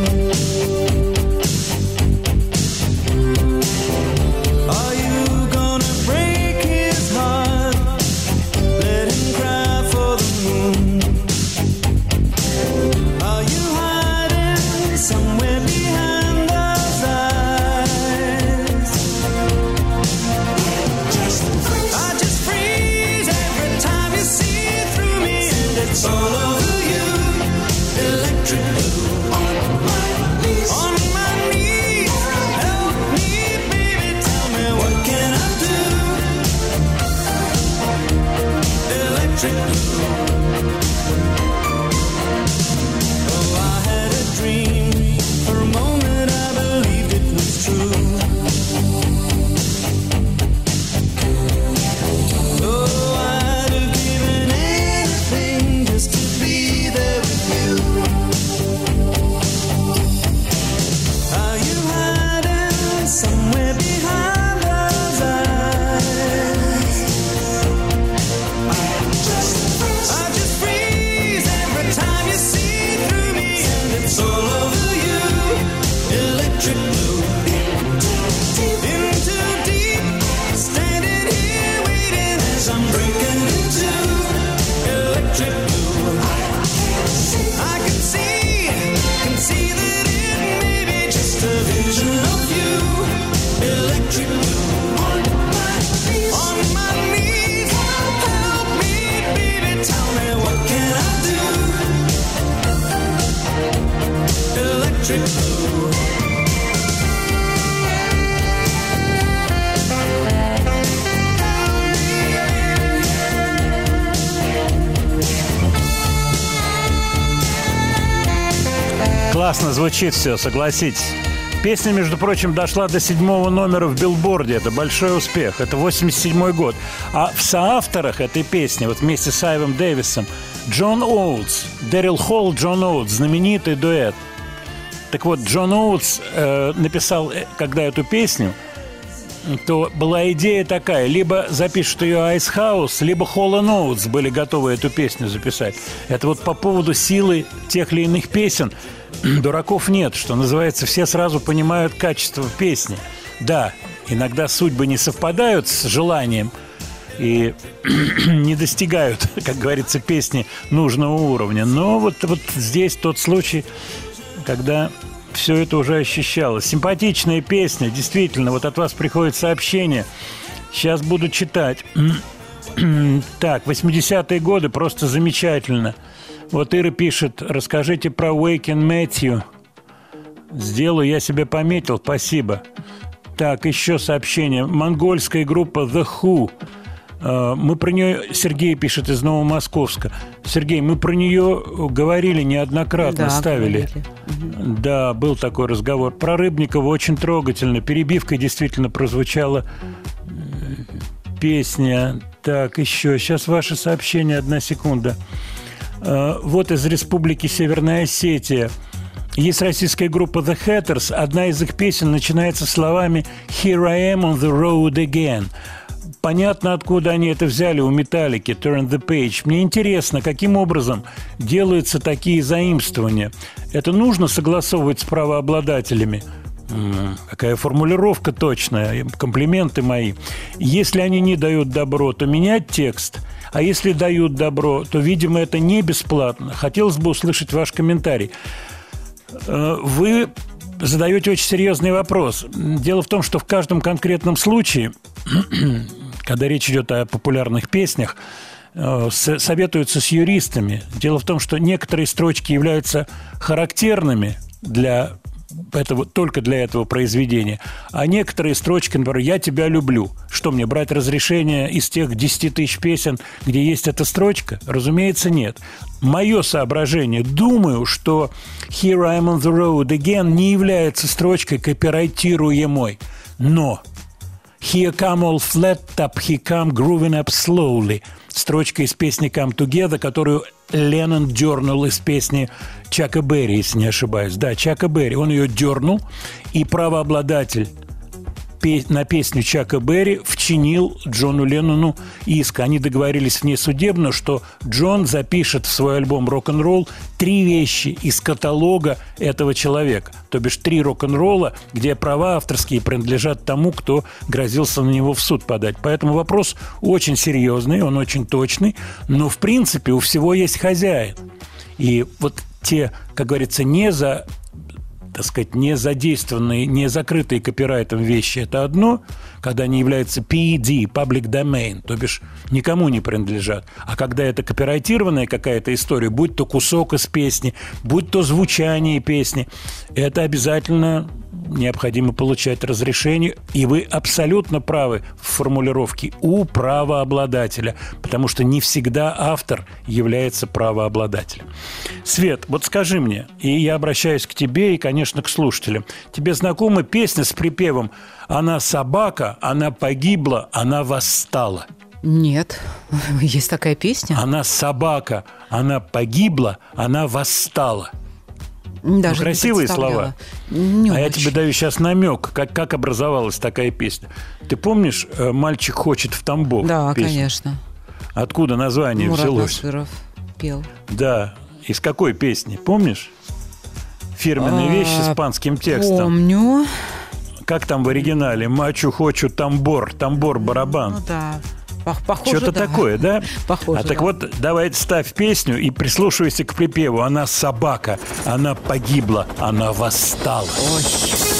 Звучит все, согласитесь. Песня, между прочим, дошла до седьмого номера в билборде. Это большой успех. Это 87 год. А в соавторах этой песни, вот вместе с Айвом Дэвисом, Джон Оутс, Дэрил Холл, Джон Оутс, знаменитый дуэт. Так вот, Джон Оутс э, написал, э, когда эту песню, то была идея такая, либо запишут ее Ice House, либо Hall Oates были готовы эту песню записать. Это вот по поводу силы тех или иных песен. Дураков нет, что называется, все сразу понимают качество песни. Да, иногда судьбы не совпадают с желанием и не достигают, как говорится, песни нужного уровня. Но вот, вот здесь тот случай, когда все это уже ощущалось. Симпатичная песня, действительно. Вот от вас приходит сообщение. Сейчас буду читать. Так, 80-е годы просто замечательно. Вот Ира пишет, расскажите про Waken Matthew. Сделаю, я себе пометил, спасибо. Так, еще сообщение. Монгольская группа The Who. Э, Мы про нее, Сергей пишет из Новомосковска. Сергей, мы про нее говорили неоднократно, Да, ставили. говорили. Да, был такой разговор. Про Рыбникова очень трогательно. Перебивкой действительно прозвучала э, песня. Так, еще. Сейчас ваше сообщение, одна секунда. Вот из Республики Северная Осетия. Есть российская группа The Hatters. Одна из их песен начинается словами «Here I am on the road again». Понятно, откуда они это взяли у Металлики, Turn the Page. Мне интересно, каким образом делаются такие заимствования. Это нужно согласовывать с правообладателями? Какая формулировка точная, комплименты мои. Если они не дают добро, то менять текст. А если дают добро, то, видимо, это не бесплатно. Хотелось бы услышать ваш комментарий. Э, Вы задаете очень серьезный вопрос. Дело в том, что в каждом конкретном случае, когда речь идет о популярных песнях, э, советуются с юристами. Дело в том, что некоторые строчки являются характерными для этого, только для этого произведения. А некоторые строчки, например, «Я тебя люблю». Что мне, брать разрешение из тех 10 тысяч песен, где есть эта строчка? Разумеется, нет. Мое соображение. Думаю, что «Here I am on the road again» не является строчкой копирайтируемой. Но Here come all flat top, he come grooving up slowly. Строчка из песни Come Together, которую Леннон дернул из песни Чака Берри, если не ошибаюсь. Да, Чака Берри. Он ее дернул, и правообладатель на песню Чака Берри вчинил Джону Леннону иск. Они договорились внесудебно, что Джон запишет в свой альбом «Рок-н-ролл» три вещи из каталога этого человека. То бишь три рок-н-ролла, где права авторские принадлежат тому, кто грозился на него в суд подать. Поэтому вопрос очень серьезный, он очень точный, но в принципе у всего есть хозяин. И вот те, как говорится, не за так сказать, не задействованные, не закрытые копирайтом вещи – это одно, когда они являются PED, public domain, то бишь никому не принадлежат. А когда это копирайтированная какая-то история, будь то кусок из песни, будь то звучание песни, это обязательно необходимо получать разрешение. И вы абсолютно правы в формулировке «у правообладателя», потому что не всегда автор является правообладателем. Свет, вот скажи мне, и я обращаюсь к тебе и, конечно, к слушателям. Тебе знакома песня с припевом «Она собака, она погибла, она восстала». Нет, есть такая песня. Она собака, она погибла, она восстала. Даже ну, красивые слова. Не а я очень. тебе даю сейчас намек, как, как образовалась такая песня. Ты помнишь э, «Мальчик хочет в Тамбов»? Да, песню? конечно. Откуда название Мурат взялось? Насыров пел. Да. Из какой песни? Помнишь? Фирменная А, вещь с испанским текстом. Помню. Как там в оригинале? Мачу хочу тамбор, тамбор барабан. Ну да. Пох- Похоже, Что-то да. такое, да? Похоже, А так да. вот, давай ставь песню и прислушивайся к припеву. Она собака, она погибла, она восстала. Now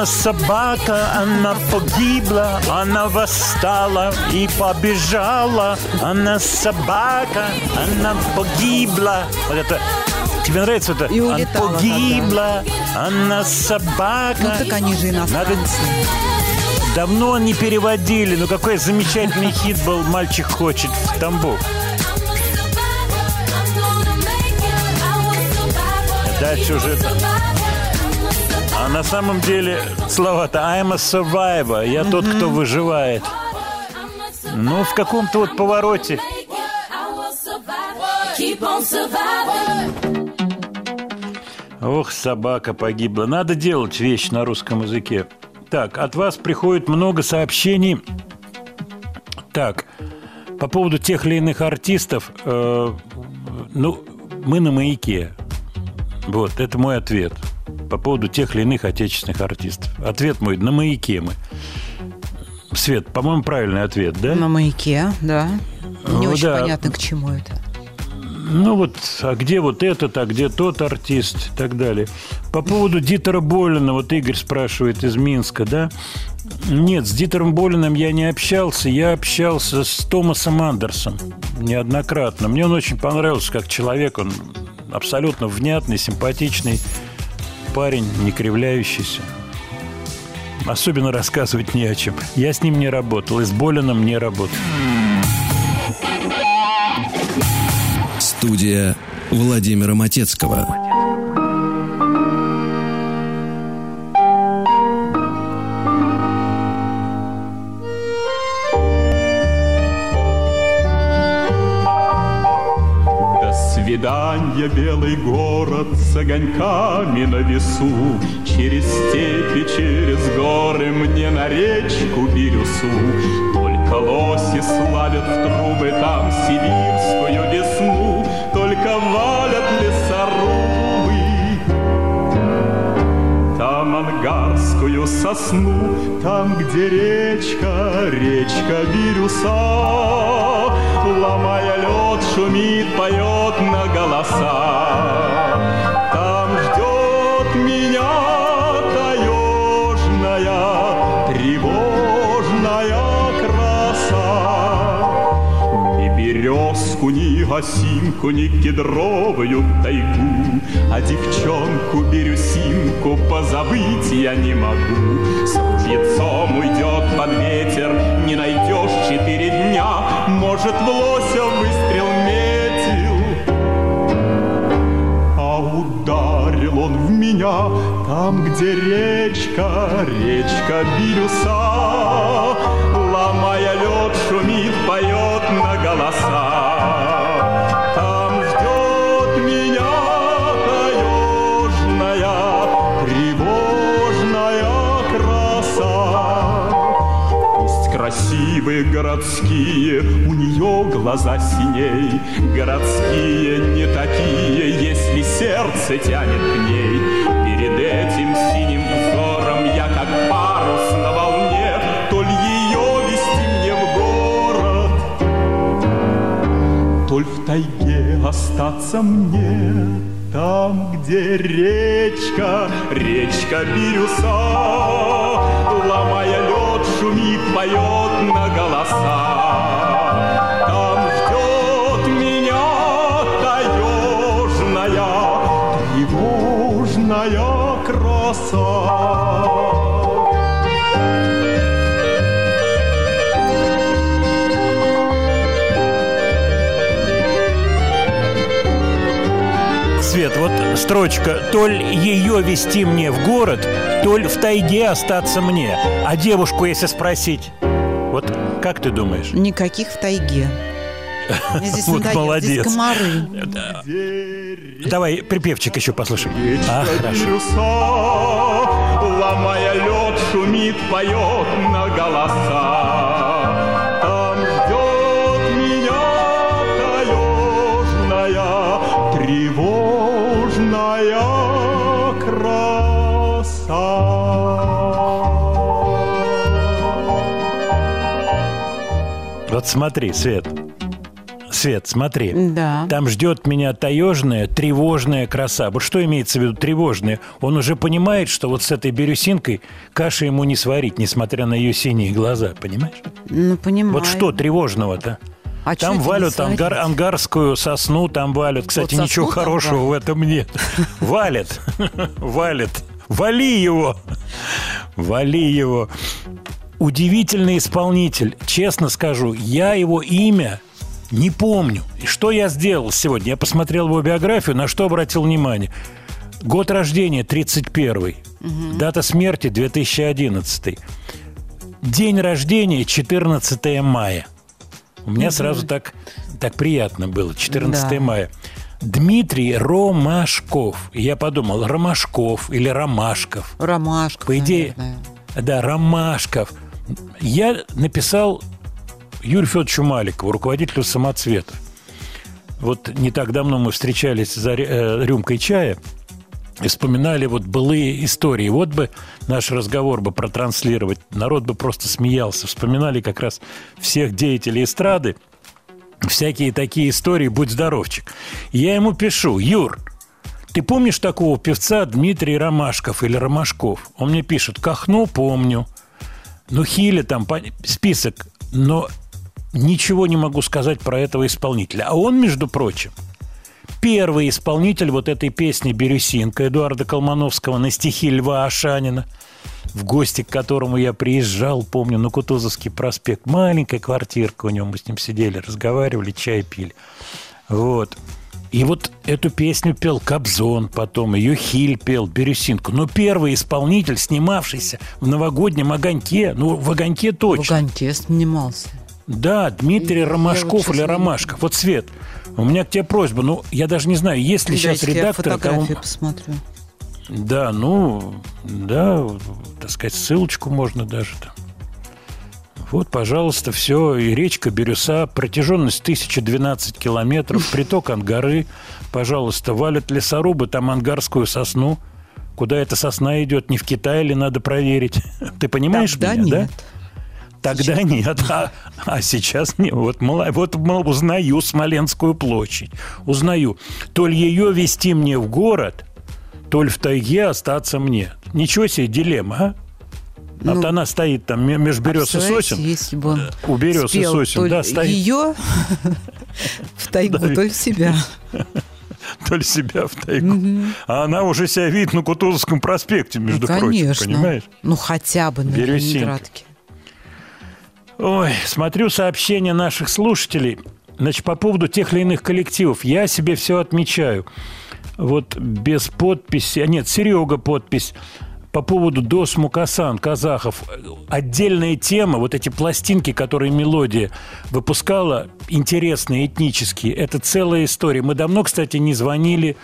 она собака, она погибла, она восстала и побежала, она собака, она погибла. Вот это Тебе нравится это? И Она погибла, она собака. Ну так они же Надо иностранцы. Давно не переводили. Ну какой замечательный хит был «Мальчик хочет в Тамбов». Дальше уже... На самом деле слова-то «I'm a survivor», «Я тот, кто выживает». Ну, в каком-то вот повороте. Ох, собака погибла. Надо делать вещь на русском языке. Так, от вас приходит много сообщений. Так, по поводу тех или иных артистов, э, ну, мы на маяке. Вот, это мой ответ. По поводу тех или иных отечественных артистов. Ответ мой, на маяке мы. Свет, по-моему, правильный ответ, да? На маяке, да. Не Ну очень да. понятно, к чему это. Ну вот, а где вот этот, а где тот артист и так далее. По поводу Дитера Болина, вот Игорь спрашивает из Минска, да? Нет, с Дитером Болиным я не общался, я общался с Томасом Андерсом неоднократно. Мне он очень понравился как человек, он абсолютно внятный, симпатичный парень, не кривляющийся. Особенно рассказывать не о чем. Я с ним не работал, и с Болиным не работал. Студия Владимира Матецкого. До свидания, белый город с огоньками на весу. Через степи, через горы мне на речку Бирюсу. Только лоси славят в трубы там сибирскую весну. Только валят лесорубы там ангарскую сосну, там, где речка, речка Бирюса, ломая лед, шумит, поет на голоса. Осинку, ни кедровую тайгу, А девчонку бирюсинку позабыть я не могу. С ружьецом уйдет под ветер, не найдешь четыре дня, Может, в лося выстрел метил, а ударил он в меня там, где речка, речка Бирюса, ломая лед, шумит, поет на голоса. Красивые городские, у нее глаза синей, Городские не такие, если сердце тянет к ней. Перед этим синим взором я как парус на волне, То ли ее вести мне в город, то ли в тайге остаться мне. Там, где речка, речка Бирюса, Ломая лед, шумит, поет на голоса. Там ждет меня таежная, тревожная краса. Вот строчка «То ли ее вести мне в город, то ли в тайге остаться мне». А девушку, если спросить, вот как ты думаешь? Никаких в тайге. Здесь Вот надоело. Здесь молодец. комары. Давай припевчик еще послушаем. А, хорошо. Ломая лед, шумит, поет на голоса. Вот смотри, Свет. Свет, смотри. Да. Там ждет меня таежная, тревожная краса. Вот что имеется в виду тревожная? Он уже понимает, что вот с этой бирюсинкой каши ему не сварить, несмотря на ее синие глаза, понимаешь? Ну, понимаю. Вот что тревожного-то? А там валют ангар, ангарскую сосну, там валят. Кстати, Вот ничего хорошего в этом нет. Валят, валят. Вали его, вали его. Удивительный исполнитель. Честно скажу, я его имя не помню. И что я сделал сегодня? Я посмотрел его биографию, на что обратил внимание. Год рождения 31 Дата смерти 2011 День рождения 14 мая. У меня сразу так, так приятно было. 14 Да. мая. Дмитрий Ромашков. Я подумал, Ромашков или Ромашков. Ромашка, По идее, наверное. да, Ромашков. Я написал Юрию Федоровичу Маликову, руководителю самоцвета. Вот не так давно мы встречались за э, рюмкой чая и вспоминали вот былые истории. Вот бы наш разговор бы протранслировать, народ бы просто смеялся. Вспоминали как раз всех деятелей эстрады, всякие такие истории, будь здоровчик. Я ему пишу, Юр, ты помнишь такого певца Дмитрий Ромашков или Ромашков? Он мне пишет, Кахну помню. Ну, Хиля там, список. Но ничего не могу сказать про этого исполнителя. А он, между прочим, первый исполнитель вот этой песни «Бирюсинка» Эдуарда Колмановского на стихи Льва Ашанина, в гости к которому я приезжал, помню, на Кутузовский проспект. Маленькая квартирка у него, мы с ним сидели, разговаривали, чай пили. Вот. И вот эту песню пел Кобзон потом, ее Хиль пел, Бирюсинку. Но первый исполнитель, снимавшийся в новогоднем огоньке, ну, в огоньке В точно. огоньке снимался. Да, Дмитрий Ромашков вот или не- Ромашков. Вот, Свет, у меня к тебе просьба. Ну, я даже не знаю, есть ли сейчас Дайте я редактор, кому... посмотрю. Да, ну, да, так сказать, ссылочку можно даже там. Вот, пожалуйста, все. И речка Бирюса, протяженность 1012 километров, приток Ангары. Пожалуйста, валят лесорубы, там ангарскую сосну. Куда эта сосна идет, не в Китай ли, надо проверить. Ты понимаешь Тогда меня, нет. да? Тогда нет, а, а сейчас нет. Вот, вот узнаю Смоленскую площадь. Узнаю. То ли ее вести мне в город, то ли в тайге остаться мне. Ничего себе дилемма, а? А вот она стоит там ме- между берез и Ну, сосен. Если бы он У берез и сосен, то да, стоит. ее в тайгу, то ли себя. То ли себя в тайгу. А она уже себя видит на Кутузовском проспекте, между Ну, прочим, конечно. понимаешь? Ну, хотя бы на Бирюсинка. Ленинградке. Ой, смотрю сообщения наших слушателей. Значит, по поводу тех или иных коллективов. Я себе все отмечаю. Вот без подписи... а Нет, Серега подпись. По поводу Дос Мукасан, казахов. Отдельная тема, вот эти пластинки, которые мелодия выпускала, интересные, этнические. Это целая история. Мы давно, кстати, не звонили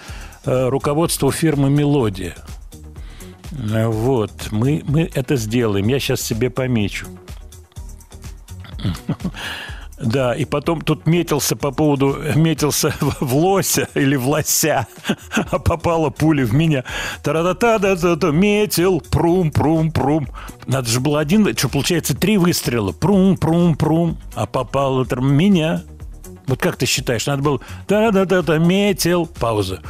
э, руководству фирмы «Мелодия». Э, Вот, мы, мы это сделаем. Я сейчас себе помечу. Да, и потом тут метился по поводу, метился в лося или в лося, а попала пуля в меня. та да да да метил, прум, прум, прум. Надо же было один, что получается три выстрела. Прум, прум, прум, а попало там меня. Вот как ты считаешь, надо было да-да-да-да, метил, пауза.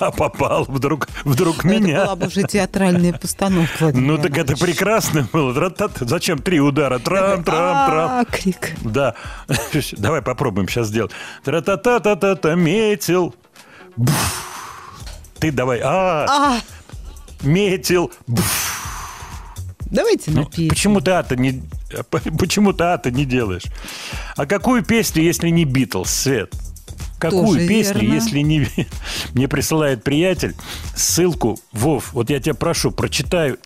А попал вдруг, вдруг Ну, Это меня. была бы уже театральная постановка. Ну так это прекрасно было. Зачем три удара? Трам, трам, трам. А, крик. Да. Давай попробуем сейчас сделать. Тра-та-та-та-та-та, метил. Ты давай. А, А, метил. Буф. Давайте Ну, на песню. почему ты а-то не... Почему ты а-то не делаешь? А какую песню, если не Битлз, Свет? Какую Тоже песню, верно. если не... Мне присылает приятель ссылку. Вов, вот я тебя прошу, прочитаю.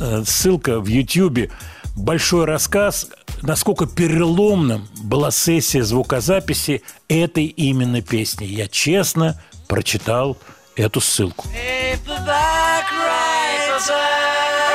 э, Ссылка в Ютьюбе. Большой рассказ, насколько переломным была сессия звукозаписи этой именно песни. Я честно прочитал эту ссылку. Paperback writer.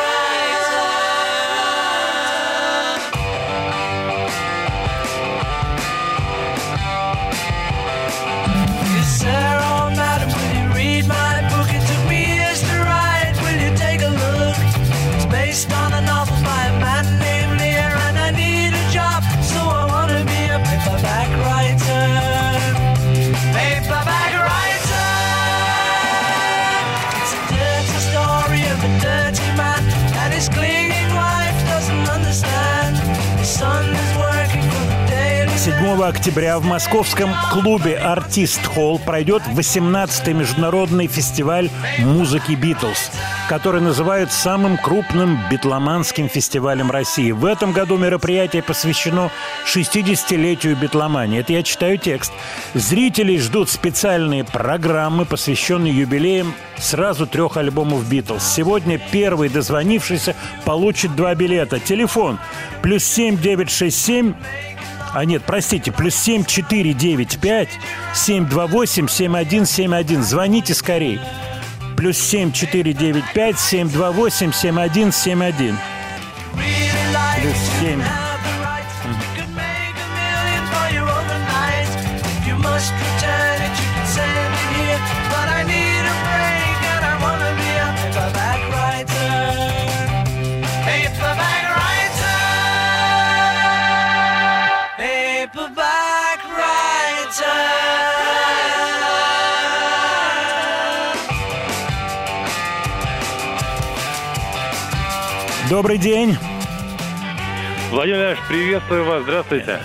Октября в московском клубе «Артист Холл» пройдет 18-й международный фестиваль музыки «Битлз», который называют самым крупным битломанским фестивалем России. В этом году мероприятие посвящено 60-летию битломании. Это я читаю текст. Зрителей ждут специальные программы, посвященные юбилеям сразу трех альбомов «Битлз». Сегодня первый дозвонившийся получит два билета. Телефон плюс семь девять шесть семь а нет, простите, плюс 7 4 9 5 7 2 8 7 1 7 1. Звоните скорей. Плюс 7 4 9 5 7 2 8 7 1 7 1. Плюс 7. Paperback Добрый день. Владимир Ильич, приветствую вас. Здравствуйте.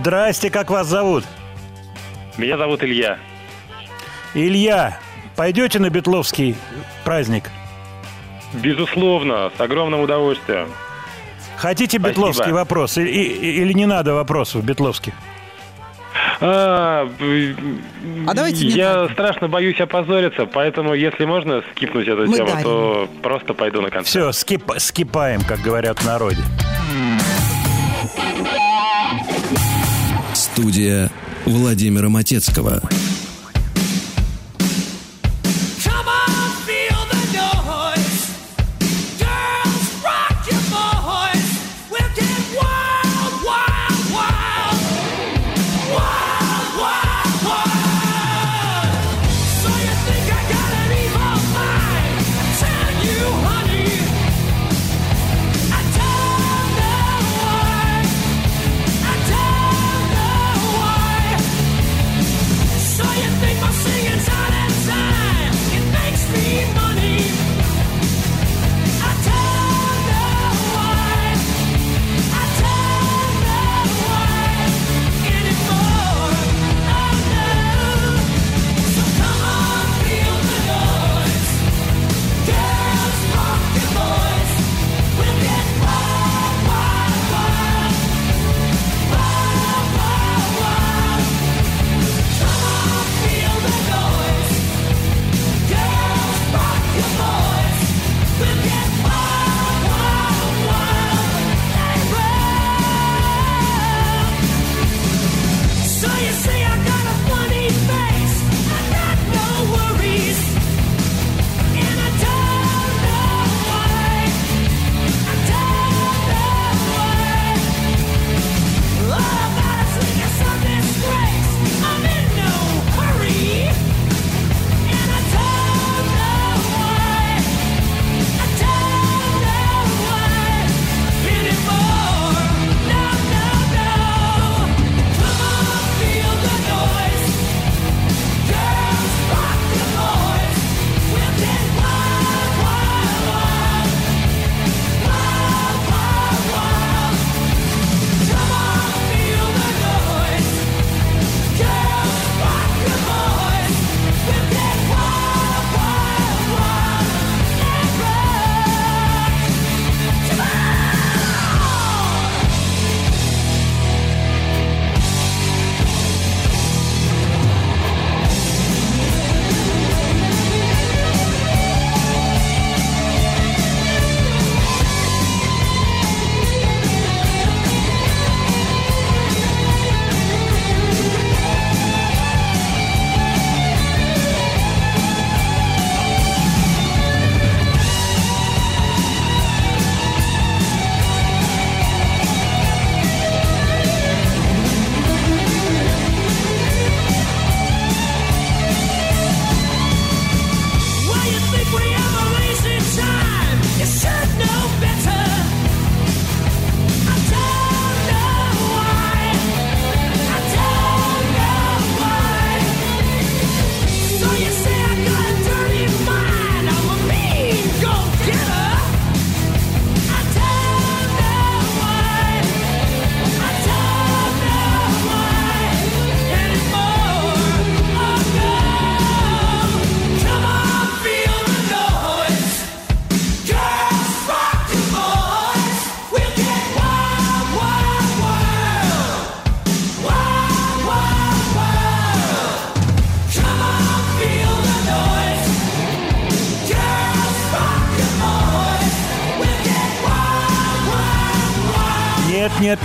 Здрасте, как вас зовут? Меня зовут Илья. Илья, пойдете на Бетловский праздник? Безусловно, с огромным удовольствием. Хотите Спасибо. Бетловский вопрос? И- и- или не надо вопросов Бетловских? А, А давайте не я страшно боюсь опозориться, поэтому если можно скипнуть эту Мы тему, дарим. то просто пойду на концерт. Все, скип, скипаем, как говорят в народе. Студия Владимира Матецкого.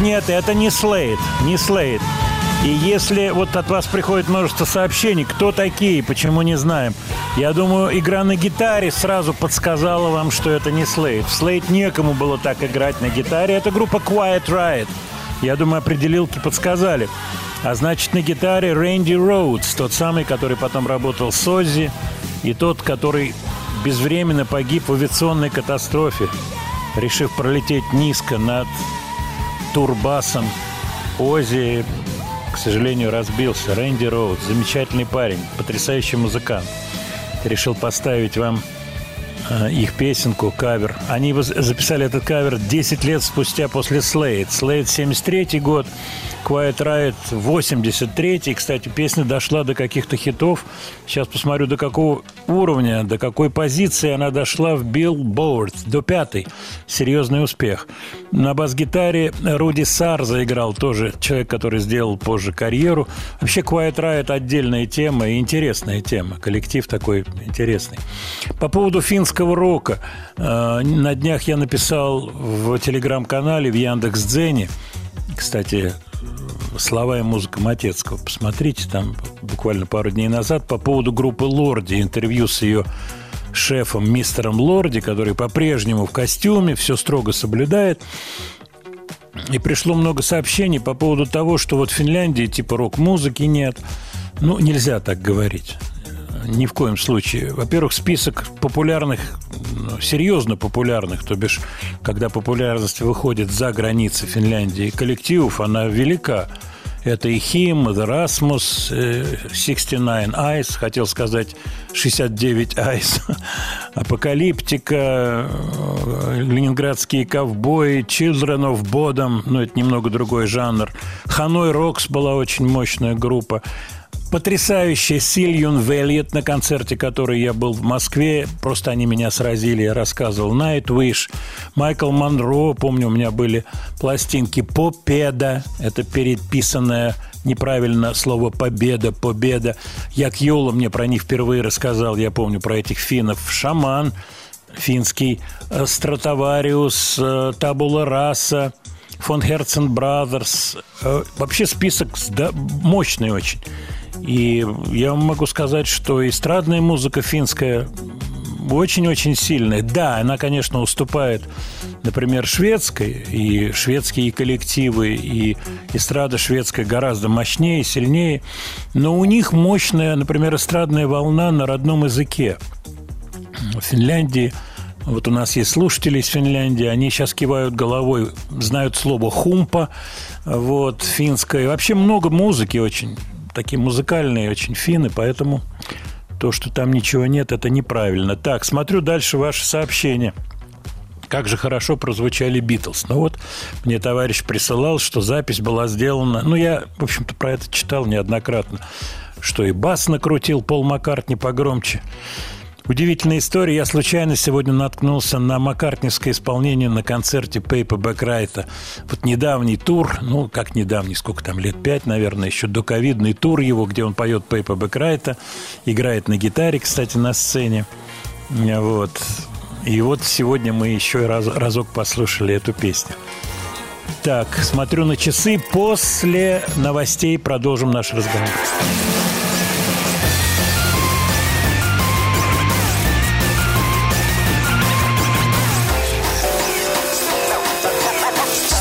Нет, это не Слейд, не Слейд. И если вот от вас приходит множество сообщений, кто такие, почему не знаем, я думаю, игра на гитаре сразу подсказала вам, что это не Слейд. В Слейд некому было так играть на гитаре. Это группа Quiet Riot. Я думаю, определилки подсказали. А значит, на гитаре Рэнди Роудс, тот самый, который потом работал с Оззи, и тот, который безвременно погиб в авиационной катастрофе, решив пролететь низко над турбасом. Оззи, к сожалению, разбился. Рэнди Роудс, замечательный парень, потрясающий музыкант. Решил поставить вам э, их песенку, кавер. Они записали этот кавер 10 лет спустя после Slade. Slade 73 год, Quiet Riot 83 Кстати, песня дошла до каких-то хитов. Сейчас посмотрю, до какого уровня, до какой позиции она дошла в Billboard. До пятой. Серьезный успех. На бас-гитаре Руди Сар заиграл тоже человек, который сделал позже карьеру. Вообще Quiet Riot отдельная тема и интересная тема. Коллектив такой интересный. По поводу финского рока. э, На днях я написал в телеграм-канале в Яндекс.Дзене. Кстати, слова и музыка Матецкого. Посмотрите, там буквально пару дней назад по поводу группы Лорди, интервью с ее шефом мистером Лорди, который по-прежнему в костюме, все строго соблюдает. И пришло много сообщений по поводу того, что вот в Финляндии типа рок-музыки нет. Ну, нельзя так говорить. Ни в коем случае. Во-первых, список популярных, ну, серьезно популярных, то бишь, когда популярность выходит за границы Финляндии коллективов, она велика. Это и Хим, Rasmus, э, 69 Eyes, хотел сказать 69 Eyes, Апокалиптика, э, Ленинградские ковбои, Children of Bodom, ну, это немного другой жанр. Ханой Рокс была очень мощная группа. Потрясающая Сильюн Вельет, на концерте, который я был в Москве. Просто они меня сразили, я рассказывал. Nightwish, Майкл Монро, помню, у меня были пластинки Попеда. Это переписанное неправильно слово «победа», «победа». Як Йоала мне про них впервые рассказал, я помню про этих финнов. Шаман финский, э, Stratovarius, э, Tabula Rasa, Von Hertzen Brothers. Э, Вообще список мощный очень. И я могу сказать, что эстрадная музыка финская очень-очень сильная. Да, она, конечно, уступает, например, шведской, и шведские коллективы, и эстрада шведская гораздо мощнее, сильнее, но у них мощная, например, эстрадная волна на родном языке. В Финляндии вот у нас есть слушатели из Финляндии, они сейчас кивают головой, знают слово «хумпа», вот, финское. Вообще много музыки очень, такие музыкальные очень финны, поэтому то, что там ничего нет, это неправильно. Так, смотрю дальше ваши сообщения. Как же хорошо прозвучали Битлз. Ну вот, мне товарищ присылал, что запись была сделана... Ну, я, в общем-то, про это читал неоднократно, что и бас накрутил Пол Маккартни погромче. Удивительная история. Я случайно сегодня наткнулся на маккартневское исполнение на концерте Пейпа Бэкрайта. Вот недавний тур, ну, как недавний, сколько там, лет пять, наверное, еще доковидный тур его, где он поет Пейпа Бэкрайта, играет на гитаре, кстати, на сцене. Вот. И вот сегодня мы еще раз, разок послушали эту песню. Так, смотрю на часы. После новостей продолжим наш разговор.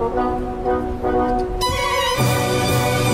Thank you.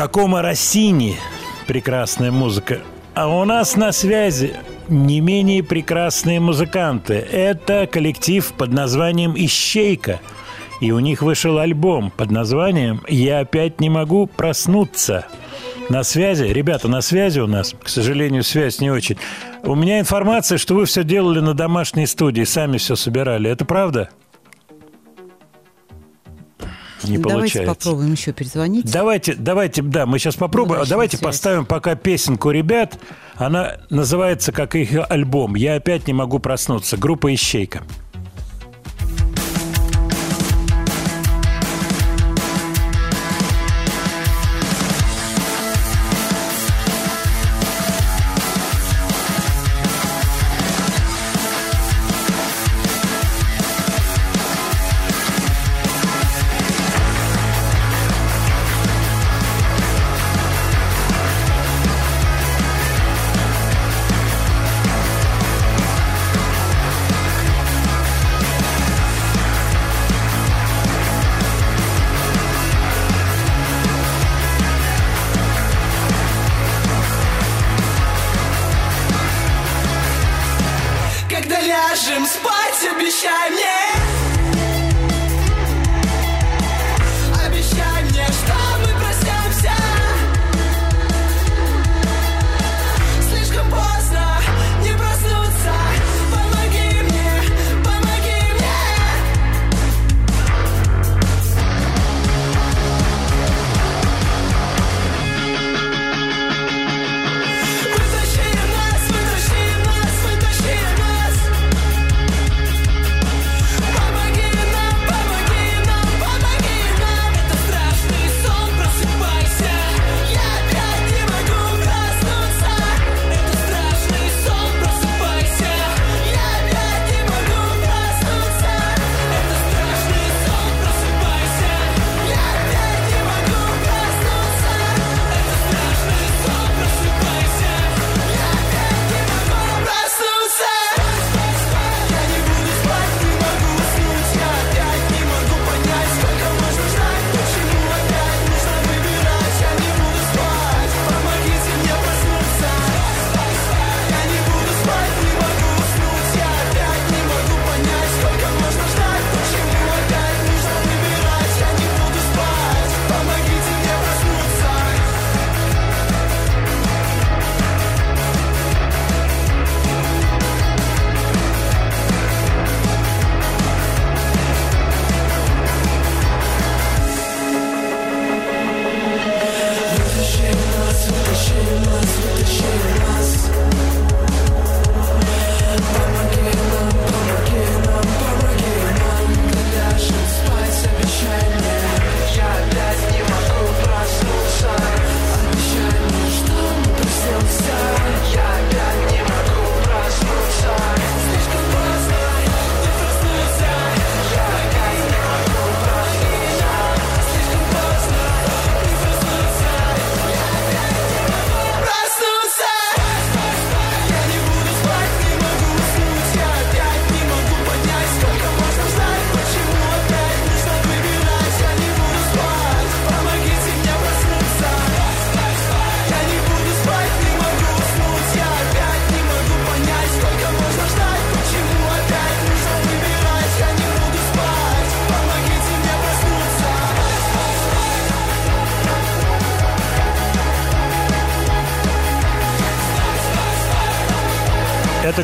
Джакомо Россини. Прекрасная музыка. А у нас на связи не менее прекрасные музыканты. Это коллектив под названием «Ищейка». И у них вышел альбом под названием «Я опять не могу проснуться». На связи, ребята, на связи у нас, к сожалению, связь не очень. У меня информация, что вы все делали на домашней студии, сами все собирали. Это правда? Не Давайте получается. попробуем еще перезвонить. Давайте, давайте, да, мы сейчас попробуем. Удачной давайте связи. поставим пока песенку ребят. Она называется как их альбом. Я опять не могу проснуться. Группа Ищейка.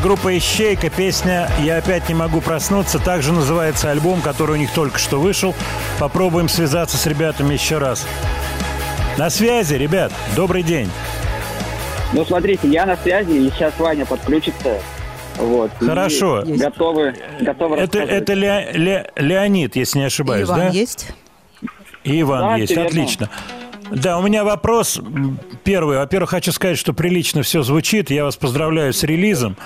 Группа Ищейка, песня «Я опять не могу проснуться». Также называется альбом, который у них только что вышел. Попробуем связаться с ребятами еще раз. На связи, ребят. Добрый день. Ну, смотрите, я на связи, и сейчас Ваня подключится. Вот. И Хорошо. Готовы, готовы Это, это Ле- Ле- Леонид, если не ошибаюсь, Иван да? есть? И Иван Да, есть, всё верно. отлично. Да, у меня вопрос м, первый. Во-первых, хочу сказать, что прилично все звучит. Я вас поздравляю с релизом.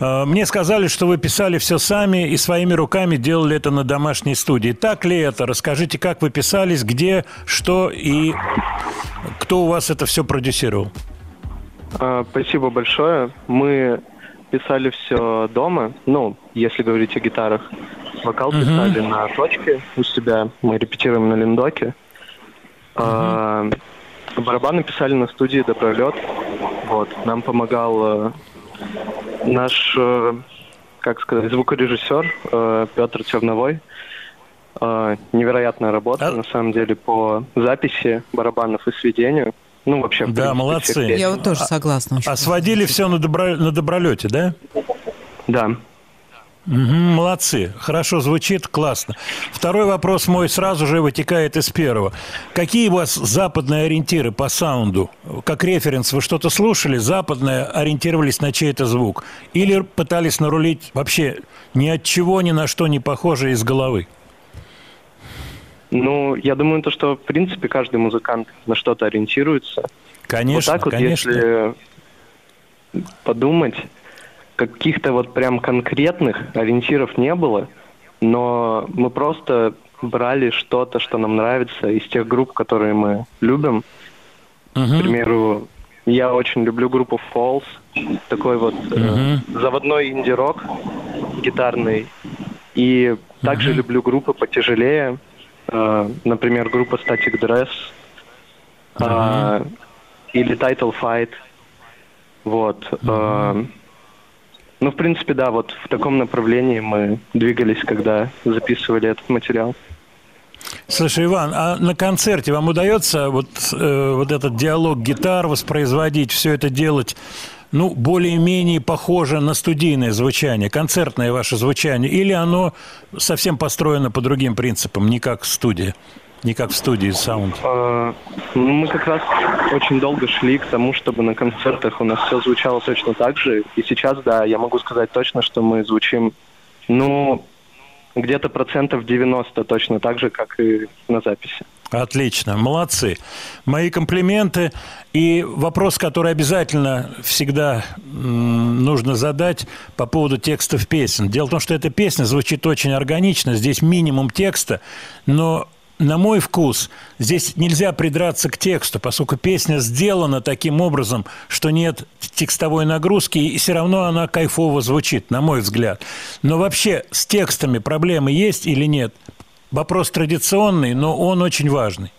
Э, Мне сказали, что вы писали все сами и своими руками делали это на домашней студии. Так ли это? Расскажите, как вы писались, где, что и кто у вас это все продюсировал? А, Спасибо большое. Мы писали все дома, ну, если говорить о гитарах. Вокал Мгм. писали на точке у себя, мы репетируем на линдоке. А, барабаны писали на студии Добролет. Вот. Нам помогал э, наш, э, как сказать, звукорежиссер э, Петр Черновой. Э, невероятная работа, на самом деле, по записи барабанов и сведению. Ну, вообще, Да, принципе, молодцы. всех. Я вот тоже согласна. очень. А сводили все на, добро- на добролете, да? Да. Молодцы, хорошо звучит, классно. Второй вопрос мой сразу же вытекает из первого. Какие у вас западные ориентиры по саунду? Как референс вы что-то слушали, западное, ориентировались на чей-то звук? Или пытались нарулить вообще ни от чего, ни на что не похожее из головы? Ну, я думаю, то, что, в принципе, каждый музыкант на что-то ориентируется. Конечно, вот так вот, конечно. если подумать, каких-то вот прям конкретных ориентиров не было, но мы просто брали что-то, что нам нравится из тех групп, которые мы любим. К примеру, я очень люблю группу Falls, такой вот э, заводной инди-рок гитарный. И также люблю группы потяжелее, э, например, группа Static Dress э, или Title Fight. Вот. э, ну, в принципе, да, вот в таком направлении мы двигались, когда записывали этот материал. Слушай, Иван, а на концерте вам удается вот, э, вот этот диалог гитар воспроизводить, все это делать, ну, более-менее похоже на студийное звучание, концертное ваше звучание, или оно совсем построено по другим принципам, не как студия, не как в студии саунд? Ну, мы как раз очень долго шли к тому, чтобы на концертах у нас все звучало точно так же. И сейчас, да, я могу сказать точно, что мы звучим, ну, где-то процентов 90 точно так же, как и на записи. Отлично, молодцы. Мои комплименты. И вопрос, который обязательно всегда нужно задать по поводу текстов песен. Дело в том, что эта песня звучит очень органично, здесь минимум текста, но на мой вкус, здесь нельзя придраться к тексту, поскольку песня сделана таким образом, что нет текстовой нагрузки, и все равно она кайфово звучит, на мой взгляд. Но вообще с текстами проблемы есть или нет? Вопрос традиционный, но он очень важный.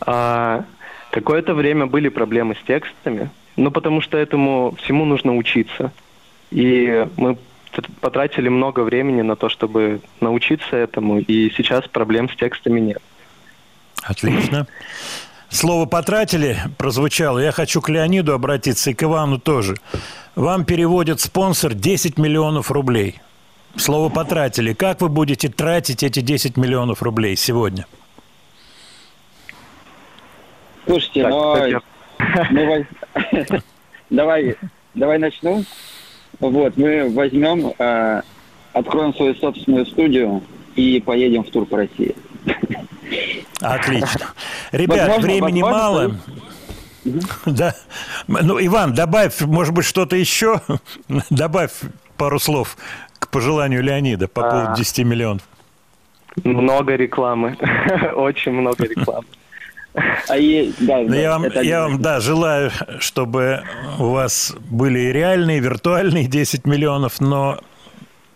А, какое-то время были проблемы с текстами, ну, потому что этому всему нужно учиться. И мы потратили много времени на то, чтобы научиться этому, и сейчас проблем с текстами нет. Отлично. Слово «потратили» прозвучало. Я хочу к Леониду обратиться и к Ивану тоже. Вам переводит спонсор 10 миллионов рублей. Слово «потратили». Как вы будете тратить эти 10 миллионов рублей сегодня? Слушайте, Так, но воз- давай, давай начну. Вот, мы возьмем, э, откроем свою собственную студию и поедем в тур по России. Отлично. Ребят, Возможно, времени возможно, мало. Да. Ну, Иван, добавь, может быть, что-то еще. Добавь пару слов к пожеланию Леонида по поводу А. 10 миллионов. Много рекламы, очень много рекламы. А и, да, Ну, я вам, это я вам, да, желаю, чтобы у вас были и реальные, и виртуальные 10 миллионов, но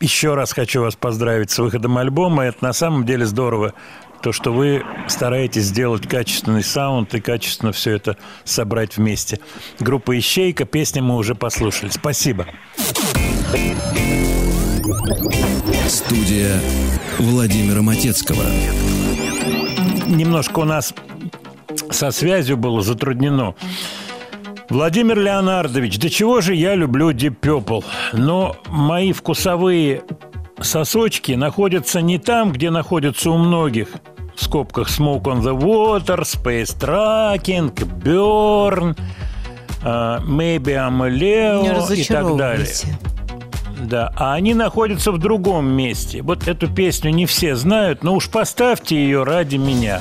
еще раз хочу вас поздравить с выходом альбома. Это на самом деле здорово, то, что вы стараетесь сделать качественный саунд и качественно все это собрать вместе. Группа «Ищейка», песни мы уже послушали. Спасибо. Студия Владимира Матецкого. Немножко у нас со связью было затруднено. Владимир Леонардович, до чего же я люблю Deep Purple? Но мои вкусовые сосочки находятся не там, где находятся у многих. В скобках Smoke on the Water, Space Tracking, Burn, а, Maybe I'm Leo и так далее. Да, а они находятся в другом месте. Вот эту песню не все знают, но уж поставьте ее ради меня.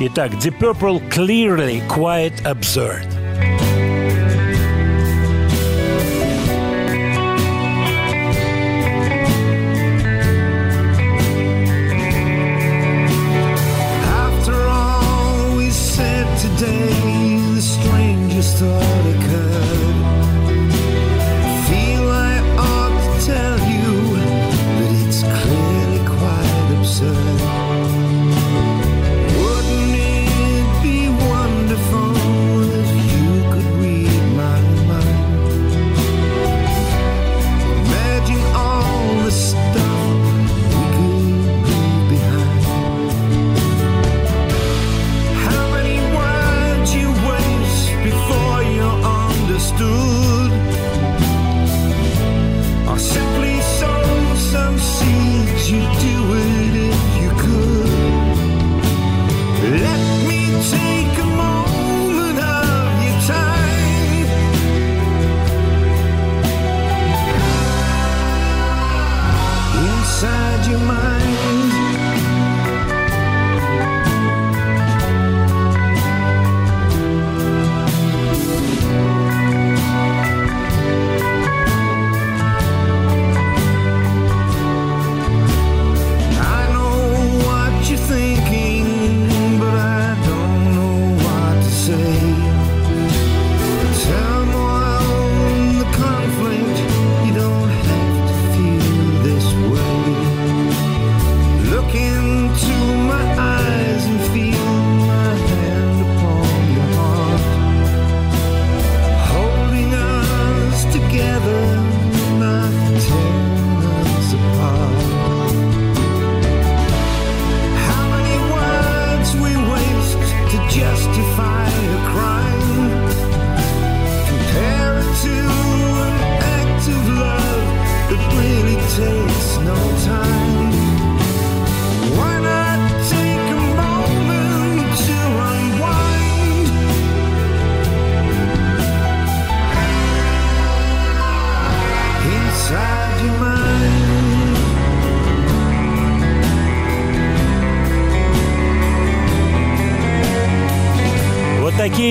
Итак, Deep Purple Clearly Quite Absurd.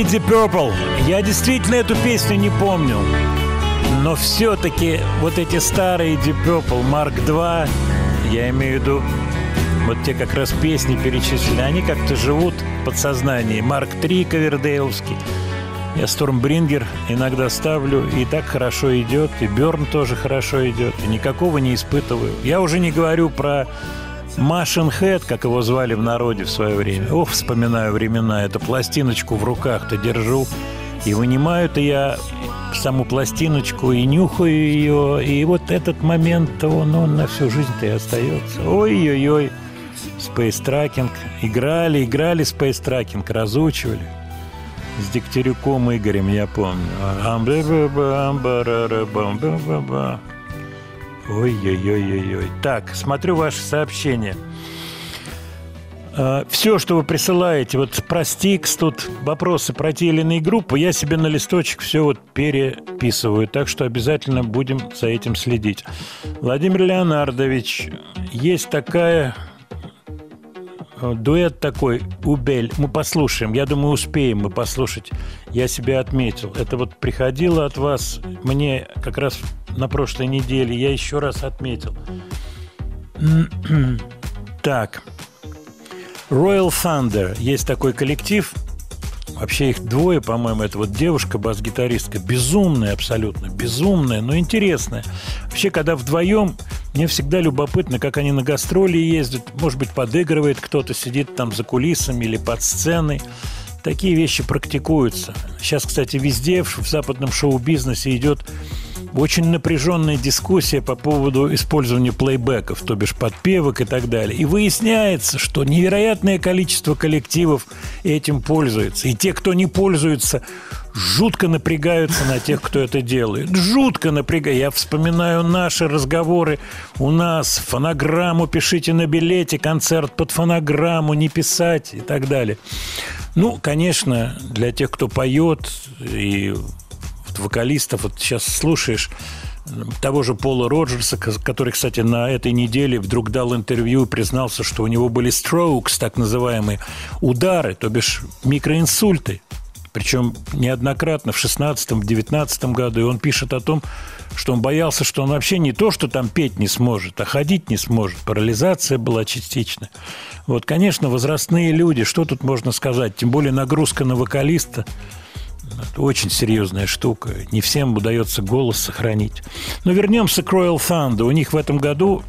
Такие Deep Purple. Я действительно эту песню не помню. Но все-таки вот эти старые Deep Purple Mark II, я имею в виду, вот те как раз песни перечислены, они как-то живут в подсознании. Марк III Ковердейловский. Я Стормбрингер иногда ставлю, и так хорошо идет, и Берн тоже хорошо идет, и никакого не испытываю. Я уже не говорю про Машин Хэт, как его звали в народе в свое время. Ох, вспоминаю времена. Эту пластиночку в руках-то держу. И вынимаю-то я саму пластиночку и нюхаю ее. И вот этот момент, он, он на всю жизнь-то и остается. Ой-ой-ой. Space Tracking. Играли, играли Space Tracking, разучивали. С Дегтярюком Игорем, я помню. Ой-ой-ой-ой-ой. Так, смотрю ваши сообщения. Все, что вы присылаете, вот про Стикс, тут вопросы про те или иные группы, я себе на листочек все вот переписываю, так что обязательно будем за этим следить. Владимир Леонардович, есть такая дуэт такой, Убель. Мы послушаем, я думаю, успеем мы послушать. Я себе отметил. Это вот приходило от вас мне как раз на прошлой неделе. Я еще раз отметил. Так. Royal Thunder. Есть такой коллектив. Вообще их двое, по-моему. Это вот девушка, бас-гитаристка. Безумная абсолютно. Безумная, но интересная. Вообще, когда вдвоем, мне всегда любопытно, как они на гастроли ездят. Может быть, подыгрывает кто-то, сидит там за кулисами или под сценой. Такие вещи практикуются. Сейчас, кстати, везде в западном шоу-бизнесе идет очень напряженная дискуссия по поводу использования плейбеков, то бишь подпевок и так далее. И выясняется, что невероятное количество коллективов этим пользуется. И те, кто не пользуется, жутко напрягаются на тех, кто это делает. Жутко напрягают. Я вспоминаю наши разговоры у нас. Фонограмму пишите на билете, концерт под фонограмму, не писать и так далее. Ну, конечно, для тех, кто поет и вокалистов, вот сейчас слушаешь того же Пола Роджерса, который, кстати, на этой неделе вдруг дал интервью и признался, что у него были strokes, так называемые удары, то бишь микроинсульты. Причем неоднократно в 16-19 году. И он пишет о том, что он боялся, что он вообще не то, что там петь не сможет, а ходить не сможет. Парализация была частичная. Вот, конечно, возрастные люди, что тут можно сказать? Тем более нагрузка на вокалиста – это очень серьезная штука. Не всем удается голос сохранить. Но вернемся к Royal Thunder. У них в этом году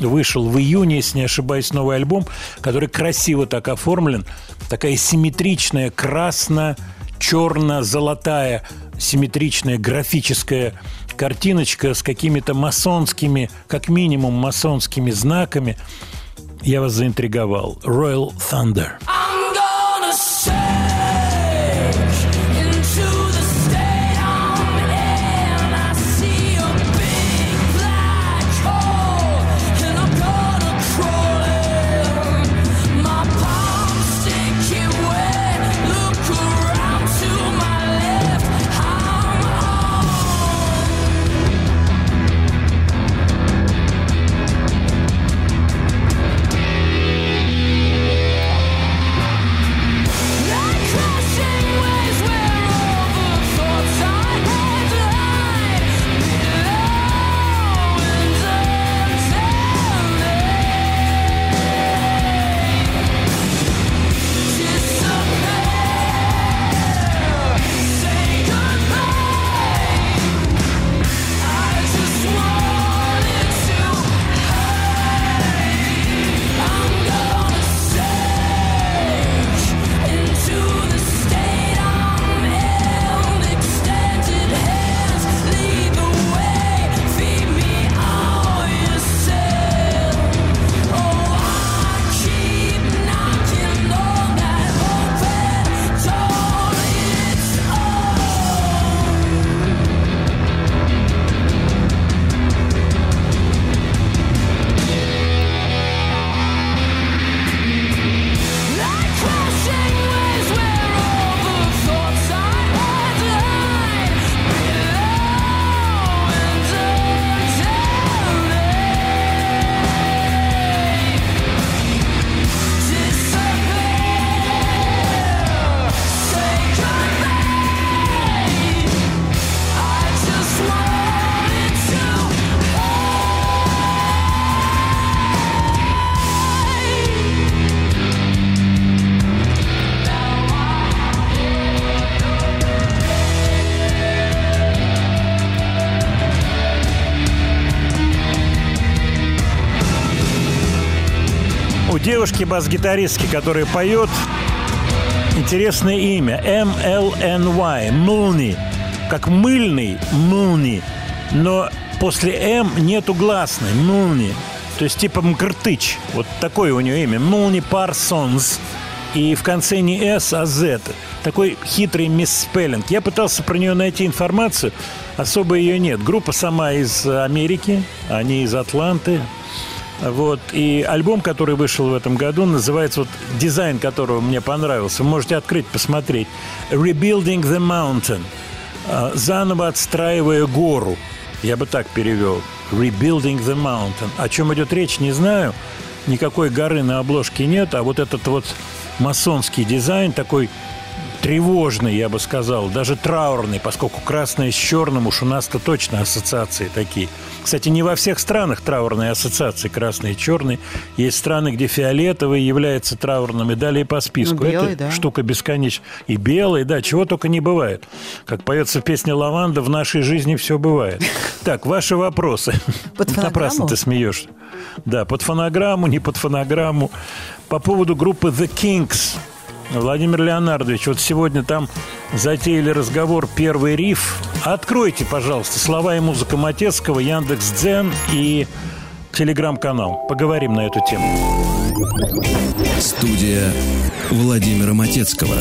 вышел в июне, если не ошибаюсь, новый альбом, который красиво так оформлен. Такая симметричная, красно-черно-золотая, симметричная графическая картиночка с какими-то масонскими, как минимум масонскими знаками. Я вас заинтриговал. Royal Thunder. I'm gonna search девушки бас-гитаристки, которая поет интересное имя. M-L-N-Y. Мылни. Как мыльный Мылни. Но после М нету гласной. Мылни. То есть типа Мкртыч. Вот такое у нее имя. Мылни Парсонс. И в конце не S, а Z. Такой хитрый мисспеллинг. Я пытался про нее найти информацию. Особо ее нет. Группа сама из Америки. Они из Атланты. Вот. И альбом, который вышел в этом году, называется вот дизайн которого мне понравился. Вы можете открыть, посмотреть. Rebuilding the Mountain. А, Заново отстраивая гору. Я бы так перевел. Rebuilding the Mountain. О чем идет речь, не знаю. Никакой горы на обложке нет, а вот этот вот масонский дизайн такой тревожный, я бы сказал, даже траурный, поскольку красное с черным уж у нас-то точно ассоциации такие. Кстати, не во всех странах траурные ассоциации красный и черный. Есть страны, где фиолетовый является траурным, и далее по списку. Ну, белый, Это да. штука бесконечна. И белый, да, чего только не бывает. Как поется в песне «Лаванда», в нашей жизни все бывает. Так, ваши вопросы. Под? Напрасно ты смеешься. Да, под фонограмму, не под фонограмму. По поводу группы The Kings. Владимир Леонардович, вот сегодня там затеяли разговор «Первый риф». Откройте, пожалуйста, слова и музыка Матецкого, Яндекс Дзен и телеграм-канал. Поговорим на эту тему. Студия Владимира Матецкого.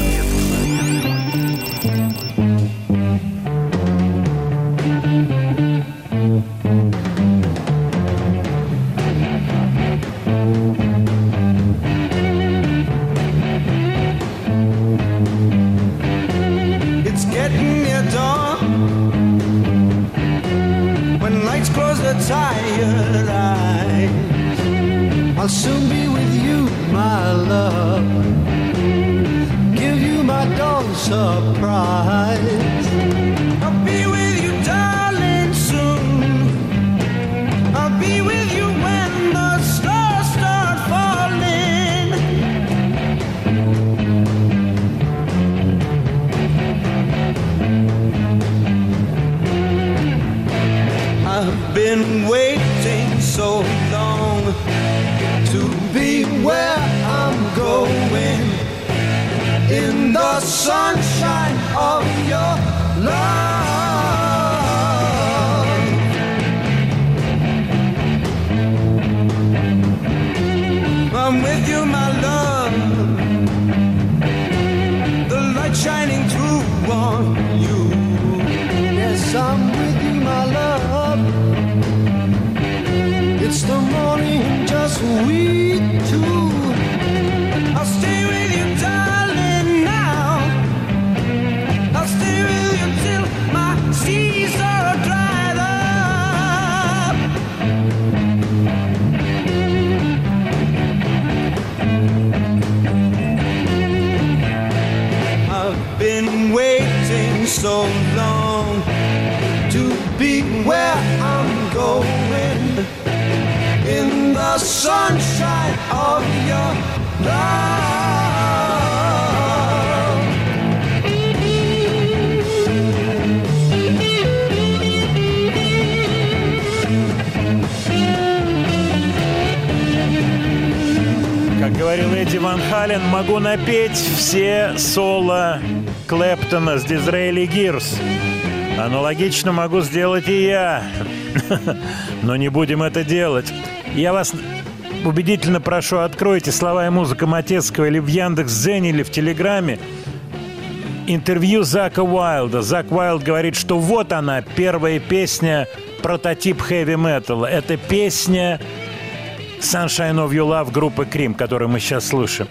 Surprise. I'll be with you, darling, soon. I'll be with you when the stars start falling. I've been waiting so the sunshine of your love. I'm with you, my love. The light shining through on you. Yes, I'm with you, my love. It's the morning, just we могу напеть все соло Клэптона с Дизраэли Гирс. Аналогично могу сделать и я. Но не будем это делать. Я вас убедительно прошу, откройте слова и музыка Матецкого или в Яндекс.Дзене, или в Телеграме. Интервью Зака Уайлда. Зак Уайлд говорит, что вот она, первая песня, прототип хэви-металла. Это песня Sunshine of Your Love группы Крим, которую мы сейчас слушаем.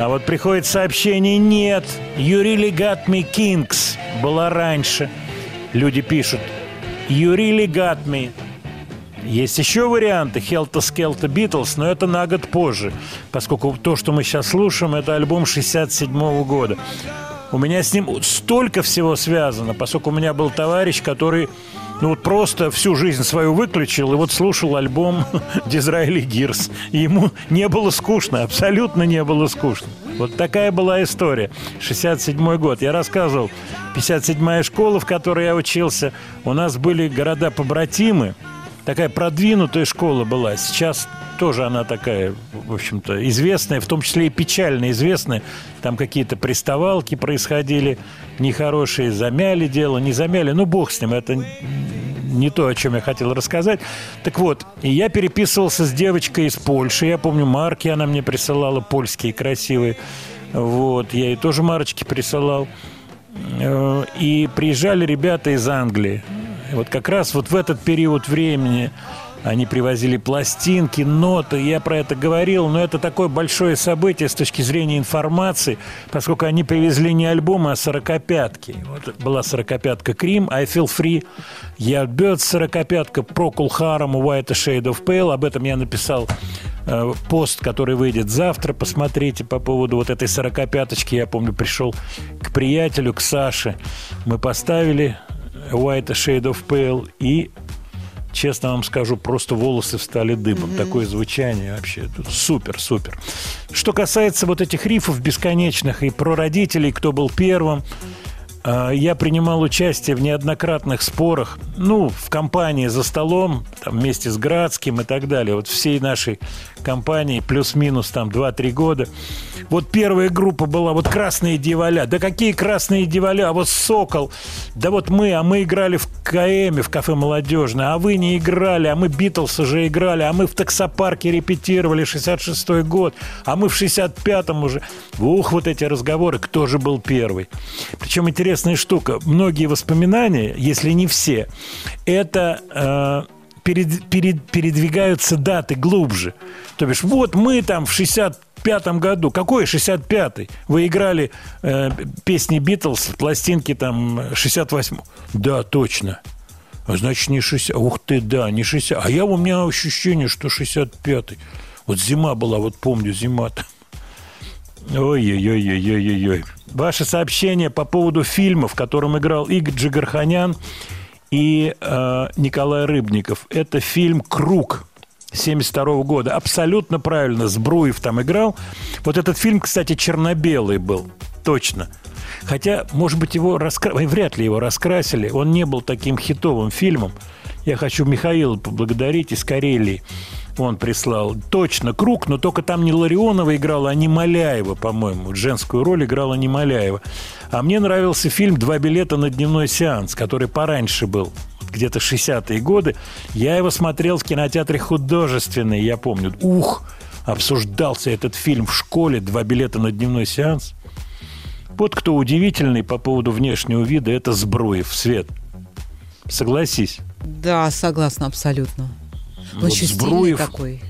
А вот приходит сообщение, нет, You Really Got Me Kings была раньше. Люди пишут, You Really Got Me. Есть еще варианты Helter Skelter Beatles, но это на год позже, поскольку то, что мы сейчас слушаем, это альбом 67 года. У меня с ним столько всего связано, поскольку у меня был товарищ, который ну вот просто всю жизнь свою выключил и вот слушал альбом Дизраэли Гирс. Ему не было скучно, абсолютно не было скучно. Вот такая была история. 67 год. Я рассказывал, 57-я школа, в которой я учился, у нас были города-побратимы. Такая продвинутая школа была. Сейчас тоже она такая, в общем-то, известная, в том числе и печально известная. Там какие-то приставалки происходили нехорошие, замяли дело, не замяли. Ну, бог с ним, это не то, о чем я хотел рассказать. Так вот, и я переписывался с девочкой из Польши. Я помню, марки она мне присылала, польские, красивые. Вот, я ей тоже марочки присылал. Э, И приезжали ребята из Англии. Вот как раз вот в этот период времени они привозили пластинки, ноты. Я про это говорил, но это такое большое событие с точки зрения информации, поскольку они привезли не альбомы, а сорокопятки. Вот была сорокопятка Крим, I Feel Free, Bird, сорокопятка Procol Harum, White a Shade of Pale. Об этом я написал э, пост, который выйдет завтра. Посмотрите по поводу вот этой сорокопяточки. Я помню, пришел к приятелю, к Саше. Мы поставили White a Shade of Pale и Честно вам скажу, просто волосы встали дыбом. Такое звучание вообще супер, супер. Что касается вот этих рифов бесконечных и про родителей, кто был первым, а, я принимал участие в неоднократных спорах, ну, в компании за столом, там, вместе с Градским и так далее. Вот всей нашей компании плюс-минус там 2-3 года. Вот первая группа была вот «Красные дьяволя». Да какие «Красные дьяволя»? А вот «Сокол». Да вот мы, а мы играли в КМе, в кафе «Молодежное», а вы не играли, а мы «Битлз» уже играли, а мы в таксопарке репетировали, 66-й год, а мы в 65-м уже. Ух, вот эти разговоры, кто же был первый. Причем интересная штука. Многие воспоминания, если не все, это... э, перед- перед- передвигаются даты глубже. То бишь, вот мы там в 65-м году. Какой 65-й? Вы играли э, песни Битлз, пластинки там 68 Да, точно. А значит, не 60. Ух ты, да, не 60. А я у меня ощущение, что 65-й. Вот зима была, вот помню, зима-то. Ой-ой-ой-ой-ой-ой. Ваше сообщение по поводу фильма, в котором играл Игорь Джигарханян и э, Николай Рыбников. Это фильм «Круг». 72 года. Абсолютно правильно. Сбруев там играл. Вот этот фильм, кстати, черно-белый был. Точно. Хотя, может быть, его раскра... вряд ли его раскрасили. Он не был таким хитовым фильмом. Я хочу Михаила поблагодарить из Карелии. Он прислал. Точно, круг, но только там не Ларионова играла, а не Маляева, по-моему. Женскую роль играла не Маляева. А мне нравился фильм «Два билета на дневной сеанс», который пораньше был где-то 60-е годы. Я его смотрел в кинотеатре художественный, я помню. Ух, обсуждался этот фильм в школе «Два билета на дневной сеанс». Вот кто удивительный по поводу внешнего вида, это Сбруев, Свет. Согласись. Да, согласна абсолютно. Он Вот Збруев. такой.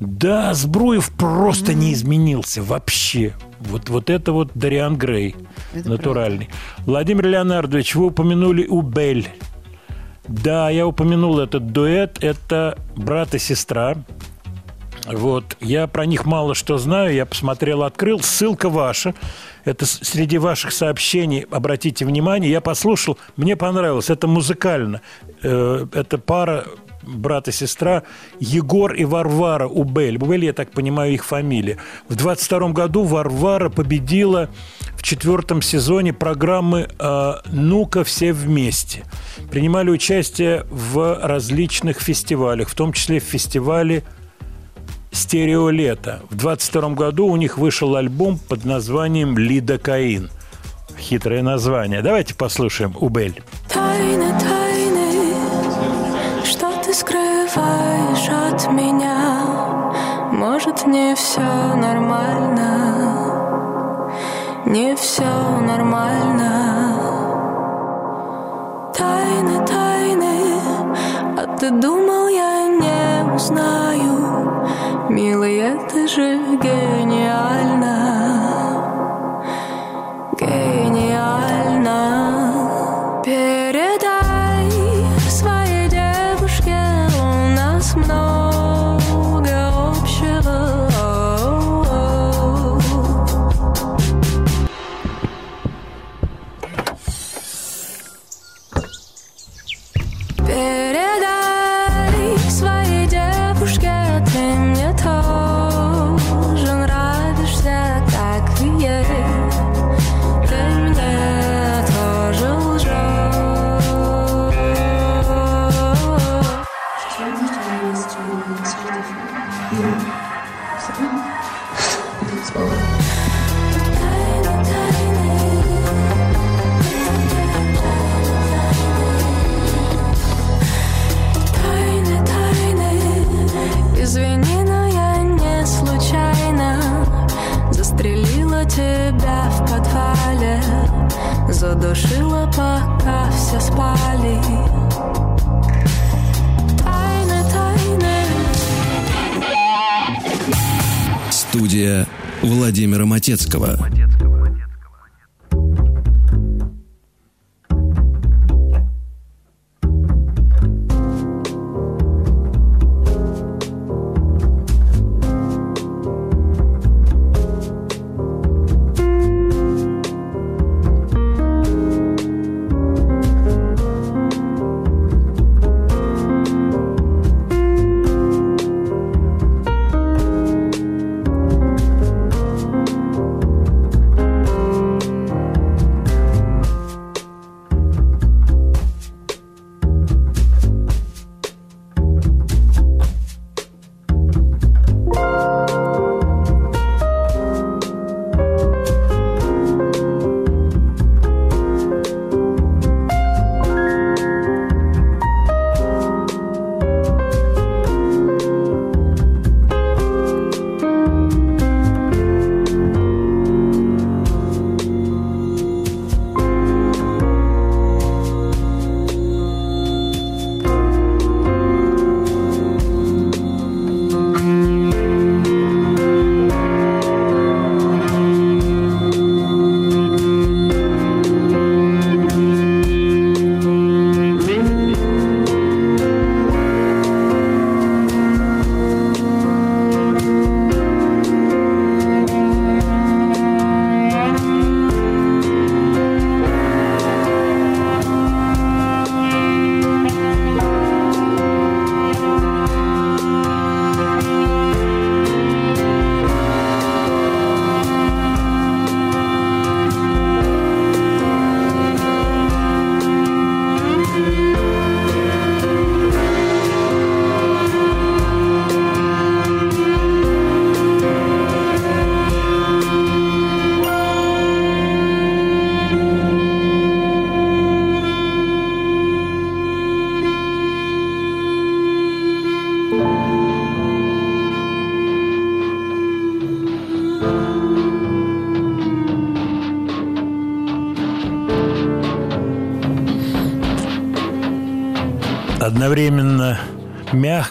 Да, Сбруев просто не изменился вообще. Вот, вот это вот Дариан Грей, Это натуральный. Владимир Леонардович, вы упомянули Убель. Да, я упомянул этот дуэт. Это брат и сестра. Вот, я про них мало что знаю, я посмотрел, открыл, ссылка ваша. Это среди ваших сообщений, обратите внимание, я послушал, мне понравилось, это музыкально. Э, Это пара брат и сестра Егор и Варвара Убель. Убель, я так понимаю, их фамилия. В 22 году Варвара победила в четвертом сезоне программы э, «Ну-ка, все вместе». Принимали участие в различных фестивалях, в том числе в фестивале «Стерео лето». В 22 году у них вышел альбом под названием «Лидокаин». Хитрое название. Давайте послушаем Убель. Тайны, тайны, Не все нормально, не все нормально. Тайны, тайны, а ты думал, я не узнаю? Милый, это же гениально. Задушила, пока все спали. Тайны, тайны. Студия Владимира Матецкого. одновременно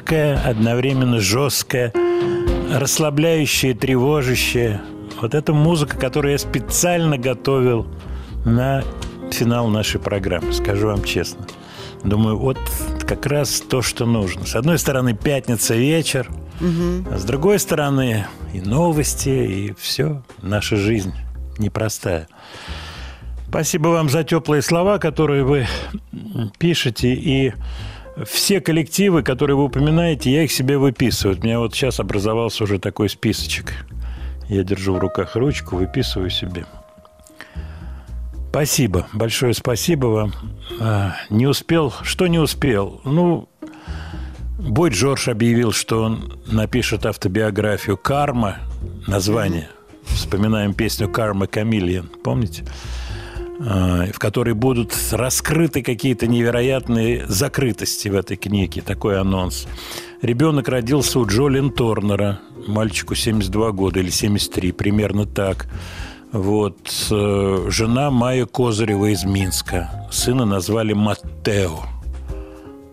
мягкая, одновременно жесткая, расслабляющая, тревожащая. Вот это музыка, которую я специально готовил на финал нашей программы, скажу вам честно. Думаю, вот как раз то, что нужно. С одной стороны, пятница вечер, а с другой стороны, и новости, и все. Наша жизнь непростая. Спасибо вам за теплые слова, которые вы пишете. И все коллективы, которые вы упоминаете, я их себе выписываю. У меня вот сейчас образовался уже такой списочек. Я держу в руках ручку, выписываю себе. Спасибо, большое спасибо вам. А, не успел, что не успел? Ну, Бойд Джордж объявил, что он напишет автобиографию «Карма», название. Вспоминаем песню «Карма Камильон», помните? В которой будут раскрыты какие-то невероятные закрытости в этой книге, такой анонс. Ребенок родился у Джолин Торнера, мальчику 72 года или 73, примерно так. Вот. э, Жена Майя Козырева из Минска. Сына назвали Маттео.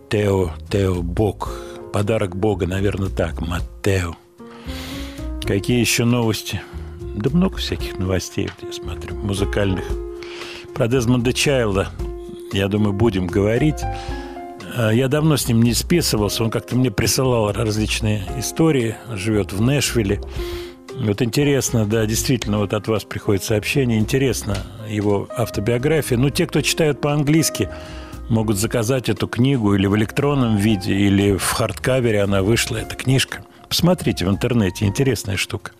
Тео, Тео, Бог. Подарок Бога, наверное, так. Маттео. Какие еще новости? Да много всяких новостей, вот я смотрю, музыкальных. Про Дезмонда Чайлда, я думаю, будем говорить. Э, Я давно с ним не списывался, он как-то мне присылал различные истории, живет в Нэшвилле. Вот интересно, да, действительно, вот от вас приходит сообщение, интересно его автобиография. Ну, те, кто читают по-английски, могут заказать эту книгу или в электронном виде, или в хардкавере она вышла, эта книжка. Посмотрите в интернете, интересная штука.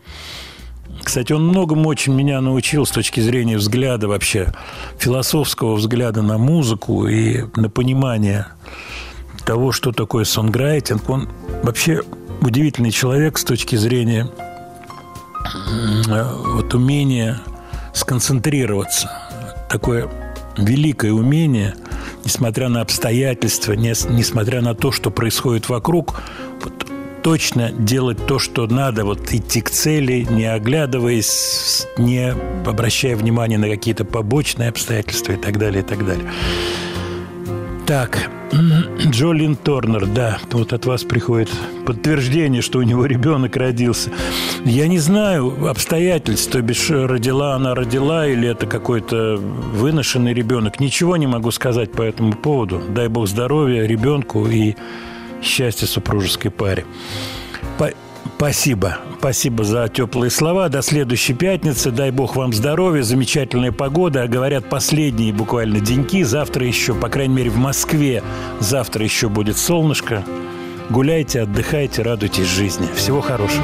Кстати, он многому очень меня научил с точки зрения взгляда вообще, философского взгляда на музыку и на понимание того, что такое сонграйтинг. Он вообще удивительный человек с точки зрения вот умения сконцентрироваться. Такое великое умение, несмотря на обстоятельства, не- несмотря на то, что происходит вокруг, вот точно делать то, что надо, вот идти к цели, не оглядываясь, не обращая внимания на какие-то побочные обстоятельства и так далее, и так далее. Так, Джолин Торнер, да, вот от вас приходит подтверждение, что у него ребенок родился. Я не знаю обстоятельств, то бишь родила она родила или это какой-то выношенный ребенок. Ничего не могу сказать по этому поводу. Дай бог здоровья ребенку и счастья супружеской паре. По- Спасибо. Спасибо за теплые слова. До следующей пятницы. Дай бог вам здоровья, замечательная погода. А говорят, последние буквально деньки. Завтра еще, по крайней мере, в Москве, завтра еще будет солнышко. Гуляйте, отдыхайте, радуйтесь жизни. Всего хорошего.